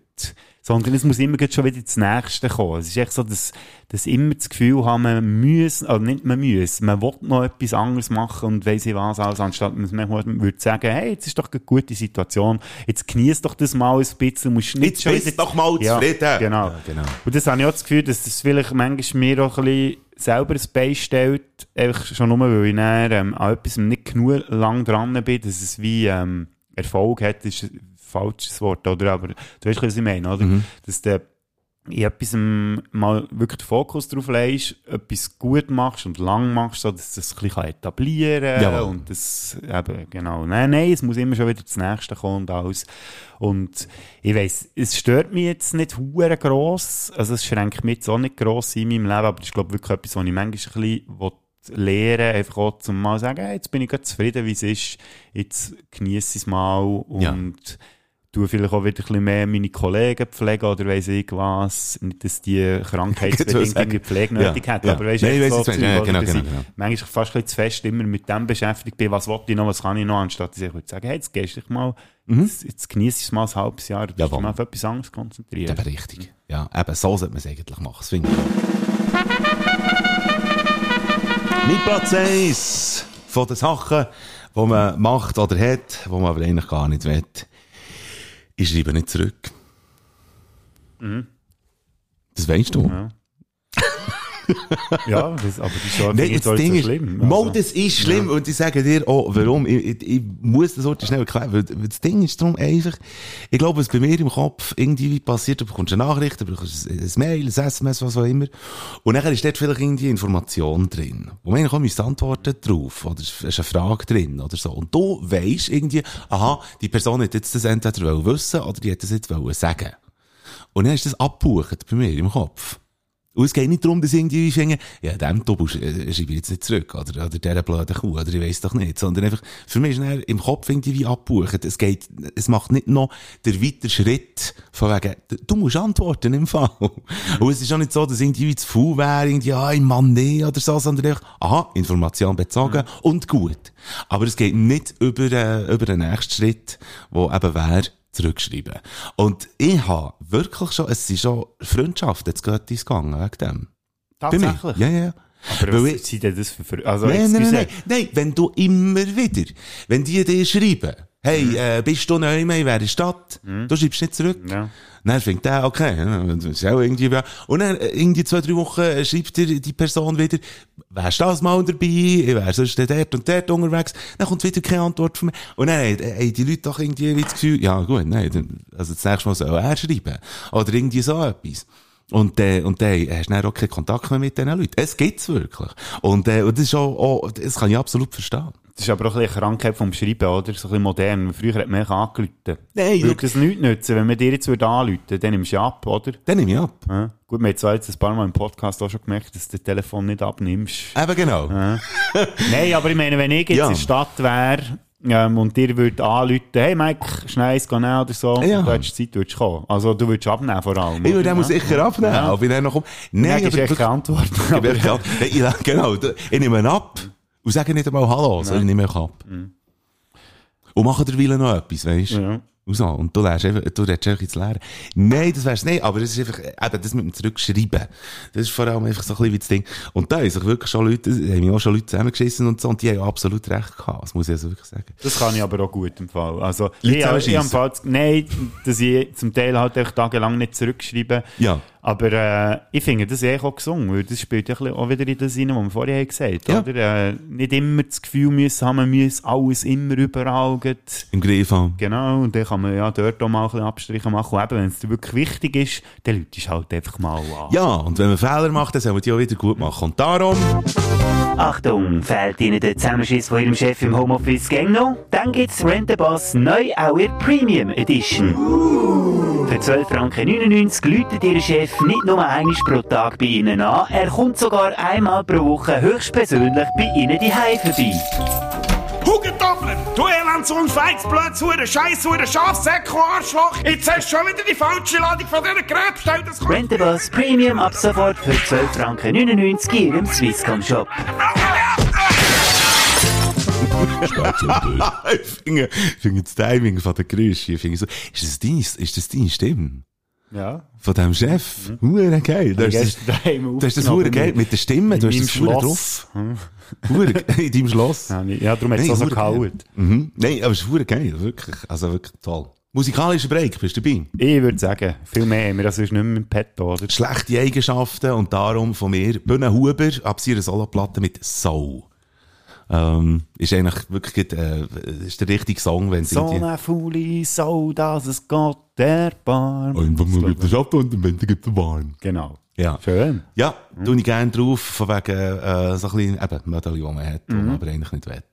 Sondern es muss immer schon wieder das Nächste kommen. Es ist echt so, dass, dass immer das Gefühl haben, man muss, oder nicht man muss, man will noch etwas anderes machen und weiss ich was alles, anstatt man manchmal würde sagen, hey, jetzt ist doch eine gute Situation, jetzt genieß doch das mal ein bisschen, musst nicht Jetzt schon wieder... doch mal zufrieden. Genau. Ja, genau. Und das habe ich auch das Gefühl, dass das vielleicht manchmal mir auch ein bisschen selber ein Bein stellt, einfach schon nur, weil ich dann, ähm, an etwas nicht genug lang dran bin, dass es wie ähm, Erfolg hat, ist falsches Wort, oder? Aber du weißt, was ich meine, oder? Mhm. Dass du in etwas ähm, mal wirklich den Fokus drauf legst, etwas gut machst und lang machst, so dass das ein bisschen etablieren kann und das eben, genau. Nein, nein, es muss immer schon wieder das Nächste kommen und alles. Und ich weiss, es stört mich jetzt nicht hure gross, also es schränkt mich jetzt auch nicht gross in meinem Leben, aber das ist glaube ich wirklich etwas, was ich manchmal ein bisschen lernen, einfach auch zum mal sagen, hey, jetzt bin ich gerade zufrieden, wie es ist, jetzt genieße ich es mal und Ja. Tue vielleicht auch wieder ein bisschen mehr meine Kollegen pflegen oder weiss ich was. Nicht, dass die [LAUGHS] Ich krankheitsbedingt irgendwie Pflege ja, nötig hätten, ja. aber weißt Nein, ich echt weiss, so. Ja, genau, genau, ich genau. Manchmal fast ein bisschen zu fest immer mit dem beschäftigt bin, was wollte ich noch, was kann ich noch, anstatt dass ich würde sagen, hey, jetzt gehst du dich mal, jetzt, jetzt genießt es mal ein halbes Jahr, du dich mal auf etwas anderes konzentrieren. Eben richtig. Ja, eben, so sollte man es eigentlich machen. Das finde ich. Mein Platz 1 von den Sachen, die man macht oder hat, die man aber eigentlich gar nicht will, ich schreibe nicht zurück. Mhm. Das weißt du. Ja. Ja, das, aber ist schon Nein, das Ding so ist, schlimm. Also, das ist schlimm und ich sage dir auch, warum. Ich, ich, ich muss das heute schnell erklären, weil, das Ding ist darum einfach, ich glaube, was bei mir im Kopf irgendwie passiert, du bekommst eine Nachricht, du bekommst ein, Mail, ein SMS, was auch immer, und dann ist dort vielleicht irgendwie Information drin, wo man müsste antworten drauf, oder es ist eine Frage drin, oder so. Und du weisst irgendwie, aha, die Person hat jetzt das entweder wissen, oder die hat das jetzt sagen. Und dann ist das abgebucht bei mir im Kopf. Und es geht nicht darum, dass irgendwie ich finde, ja, dem Tobu äh, schreibe ich jetzt nicht zurück, oder, oder dieser blöden Kuh, oder ich weiss doch nicht, sondern einfach, für mich ist dann im Kopf irgendwie wie abgebucht. Es geht, es macht nicht noch der weitere Schritt von wegen, du musst antworten im Fall. [LAUGHS] Und es ist auch nicht so, dass irgendwie zu faul wäre, irgendwie, ah, ich Mann, nee, oder so, sondern einfach, aha, Information bezogen und gut. Aber es geht nicht über, äh, über den nächsten Schritt, wo eben wäre, zurückschreiben. Und ich habe wirklich schon, es sind schon Freundschaften jetzt geht ins Gang wegen dem. Tatsächlich? Ja, ja, ja. Aber Weil was ich- sind denn das für, also, nein, nein, nein, nein, wenn du immer wieder, wenn die dir schreiben, hey, Mhm. äh, bist du neu mehr in welcher Stadt? Du schreibst nicht zurück. Ja. Dann fängt der, okay, ja, das ist auch irgendwie, und dann, äh, irgendwie zwei, drei Wochen äh, schreibt dir die Person wieder, wärst du das mal dabei, ich wär sonst dort und dort unterwegs, dann kommt wieder keine Antwort von mir. Und dann haben haben die Leute doch irgendwie wie das Gefühl, ja gut, nein, dann, also das nächste Mal soll er schreiben. Oder irgendwie so etwas. Und, äh, und dann hast du dann auch keinen Kontakt mehr mit diesen Leuten. Es gibt's wirklich. Und, äh, und das ist auch, auch, das kann ich absolut verstehen. Das ist aber auch ein bisschen eine Krankheit vom Schreiben, oder? So ein bisschen modern. Früher hat man angerufen. Nein, Würde das nichts nützen, wenn man dir jetzt würde anrufen dann nimmst du ab, oder? Dann nehme ich ab. Ja. Gut, wir haben zwar jetzt ein paar Mal im Podcast auch schon gemerkt, dass du das Telefon nicht abnimmst. Eben genau. Ja. [LAUGHS] Nein, aber ich meine, wenn ich jetzt Ja. in der Stadt wäre ähm, und dir würde anrufen, hey Mike, schnell eins gehen oder so, Ja. und du hättest Zeit, würdest kommen. Also du würdest abnehmen vor allem. Ich würde muss sicher abnehmen, Ja. ob ich dann noch komme. Nein, aber. Ich echt keine Antwort. Ich- genau, ich nehme ihn ab und sage nicht einmal Hallo, sondern ich nehme ihn ab. Und mache derweil noch etwas, weißt du? Ja. Und so. Und du lernst einfach, du redest einfach ins Leere. Nein, das wär's nicht, aber das ist einfach, eben, das mit dem Zurückschreiben. Das ist vor allem einfach so ein bisschen wie das Ding. Und da haben sich wirklich schon Leute, haben mich auch schon Leute zusammengeschissen und so, und die haben absolut recht gehabt. Das muss ich also wirklich sagen. Das kann ich aber auch gut im Fall. Also, ich, ich, ich am Fall, nein, dass ich zum Teil halt echt tagelang nicht zurückschreibe. Ja. Aber äh, ich finde das eigentlich auch gesungen, weil das spielt ja auch wieder in das rein, was wir vorher haben gesagt Ja. oder? Äh, nicht immer das Gefühl müssen haben, man muss alles immer überall. Im Griff haben. Genau, und dann kann man ja dort auch mal ein bisschen Abstriche machen. Und eben, wenn es dir wirklich wichtig ist, dann Leute ist halt einfach mal an. Ja, und wenn man Fehler macht, dann soll man die auch wieder gut machen. Und darum, Achtung, fehlt Ihnen der Zusammenschiss von Ihrem Chef im Homeoffice gang noch? Dann gibt's Rent a Boss neu auch in Premium Edition. Für 12,99 Franken läutet Ihr Chef nicht nur einmal pro Tag bei Ihnen an, er kommt sogar einmal pro Woche höchstpersönlich bei Ihnen die vorbei. Hugendoppler, du Elendsohn, Feigsblöd, Hure, Scheiß, Hure, Schafsäcko, Arschloch. Jetzt hast du schon wieder die falsche Ladung von dieser Gerät bestellt. Das kommt- Rent a Boss Premium ab sofort für 12,99 Franken in Ihrem Swisscom Shop. [LAUGHS] ich finde, ich finde das Timing von der Geräusche, ich finde so, ist das deine, ist das deine Stimme? Ja. Von dem Chef? Hure geil. Das ist, gestern daheim das ist das hure geil. mit- der Stimme, du hast das hure drauf. Hure, [LAUGHS] in deinem Schloss. Ja, darum hat es auch so gehauen. Mhm. Nein, aber es ist hure geil, wirklich. Also wirklich toll. Musikalischer Break, bist du dabei? Ich würde sagen, viel mehr wir das sonst nicht mehr im Petto, oder? Schlechte Eigenschaften und darum von mir, Bühne Huber, ab ihrer Soloplatte mit Soul. Ähm, ist eigentlich wirklich, äh, ist der richtige Song, wenn sie So eine faule Sau, dass es Gott erbarmt. Und wenn man gibt es ab und am Ende gibt es warm. Genau. Ja. Schön. Ja, tue ich gerne drauf, von wegen, äh, so ein bisschen, eben, Medaille, die man hat, man aber eigentlich nicht will.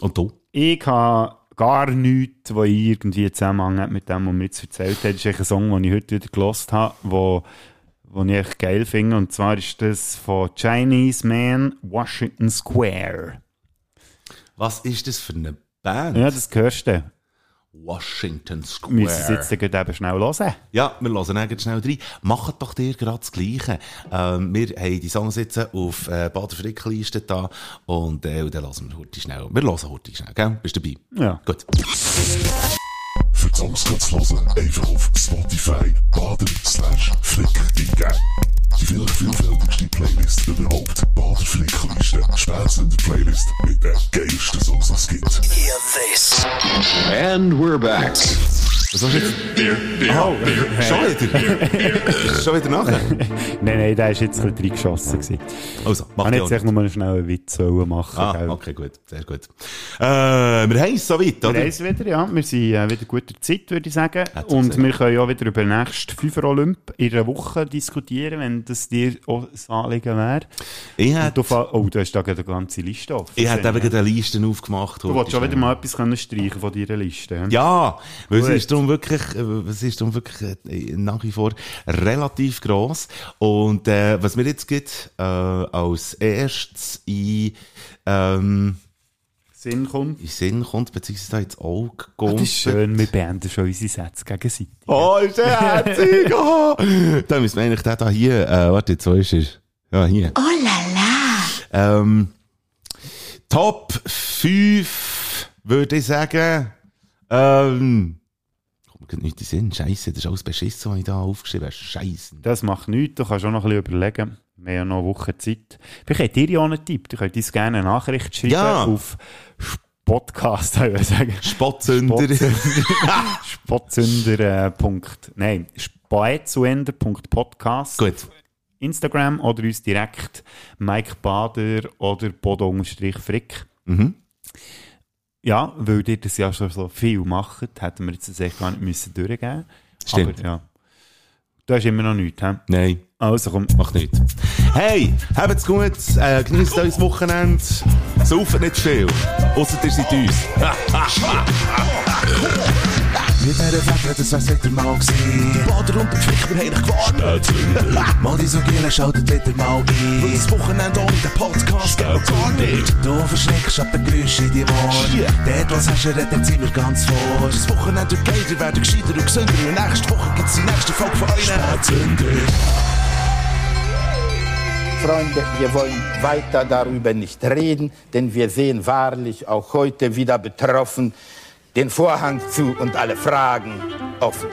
Und du? Ich habe gar nichts, was irgendwie Zusammenhang hat mit dem, was mir jetzt erzählt hat. Das ist eigentlich ein Song, den ich heute wieder gelost habe, wo, wo ich echt geil finde. Und zwar ist das von Chinese Man Washington Square. Was ist das für eine Band? Ja, das hörst du. Washington Square. Müssen Sie jetzt dann eben schnell hören. Ja, wir hören dann schnell rein. Macht doch dir gerade das Gleiche. Ähm, wir haben die Songs jetzt auf äh, Bader Frick-Liste da und, äh, und dann hören wir heute schnell. Wir hören heute schnell, gell? Bist du dabei? Ja. Gut. Songs kannst du hören, einfach auf Spotify baden slash flick eingeben. Die vielleicht vielfältigste Playlist überhaupt. Bader Flickliste. Spätzünder Playlist mit den geilsten Songs, die es gibt. Hear this. And we're back. Was hast du jetzt? Oh, schon wieder? schon wieder nachher? [LAUGHS] nein, nein, der war jetzt ein bisschen reingeschossen. gewesen. Also, mach Ich jetzt echt nur mal schnell einen Witz machen. Ah, gell? okay, gut. Sehr gut. Äh, wir haben es soweit, Wir oder? haben es wieder, ja. Wir sind äh, wieder guter Zeit, würde ich sagen. Und wir können ja wieder über den nächsten Fünfer Olymp in einer Woche diskutieren, wenn das dir auch ein Anliegen wäre. Ich hätte, Oh, du hast da gerade eine ganze Liste offen. ich hätte eben gerade eine Liste aufgemacht. Du wolltest schon wieder mal etwas können streichen von deiner Liste. Ja. Weil es Gut. ist darum wirklich, äh, es ist darum wirklich äh, nach wie vor relativ gross. Und äh, was mir jetzt gibt, äh, als erstes in, ähm, Sinn kommt. in Sinn kommt, beziehungsweise da ins Auge Ah, kommt. das ist schön, wir beenden schon unsere Sätze gegenseitig. Oh, ist der herzig! Oh. Da müssen wir eigentlich den da hier, äh, warte, jetzt, wo ist er? Ja, hier. Oh la la. Ähm, Top 5, würde ich sagen. Ähm, nicht in Sinn. Scheiße, das ist alles beschissen, was ich da aufgeschrieben habe. Scheiße. Das macht nichts, du kannst auch noch ein bisschen überlegen. Wir haben ja noch eine Woche Zeit. Vielleicht habt ihr ja auch einen Tipp. Ihr könnt uns gerne eine Nachricht schreiben Ja. auf Podcast, [LAUGHS] ich sagen. Spottzünder. Spottzünder. [LAUGHS] äh, Punkt, nein, spätzünder.podcast. Gut. Instagram oder uns direkt Mike Bader oder Bodo-Frick. Mhm. Ja, weil ihr das ja schon so viel macht, hätten wir jetzt das echt gar nicht müssen durchgeben Stimmt. Aber ja, du hast immer noch nichts, hä? Nein. Also komm. Macht nichts. Hey, habt's gut, äh, genießt euer Wochenende, sauft nicht viel, ausser ihr seid uns. [LAUGHS] Mit dieser Fette, das wär's wieder mal gewesen. Bader und der wir haben dich gewarnt. Mal die so Gielen, schaltet wieder mal ein. Weil das Wochenende ohne den Podcast geht gar nicht. Du verschreckst ab den Geräuschen in die Ohren. Dort, was hast du, redet sind wir ganz vor. Das Wochenende wird geiler, werden gescheiter und gesünder. Und nächste Woche gibt's die nächste Folge von euch. Spätzünder. Freunde, wir wollen weiter darüber nicht reden, denn wir sehen wahrlich auch heute wieder betroffen den Vorhang zu und alle Fragen offen.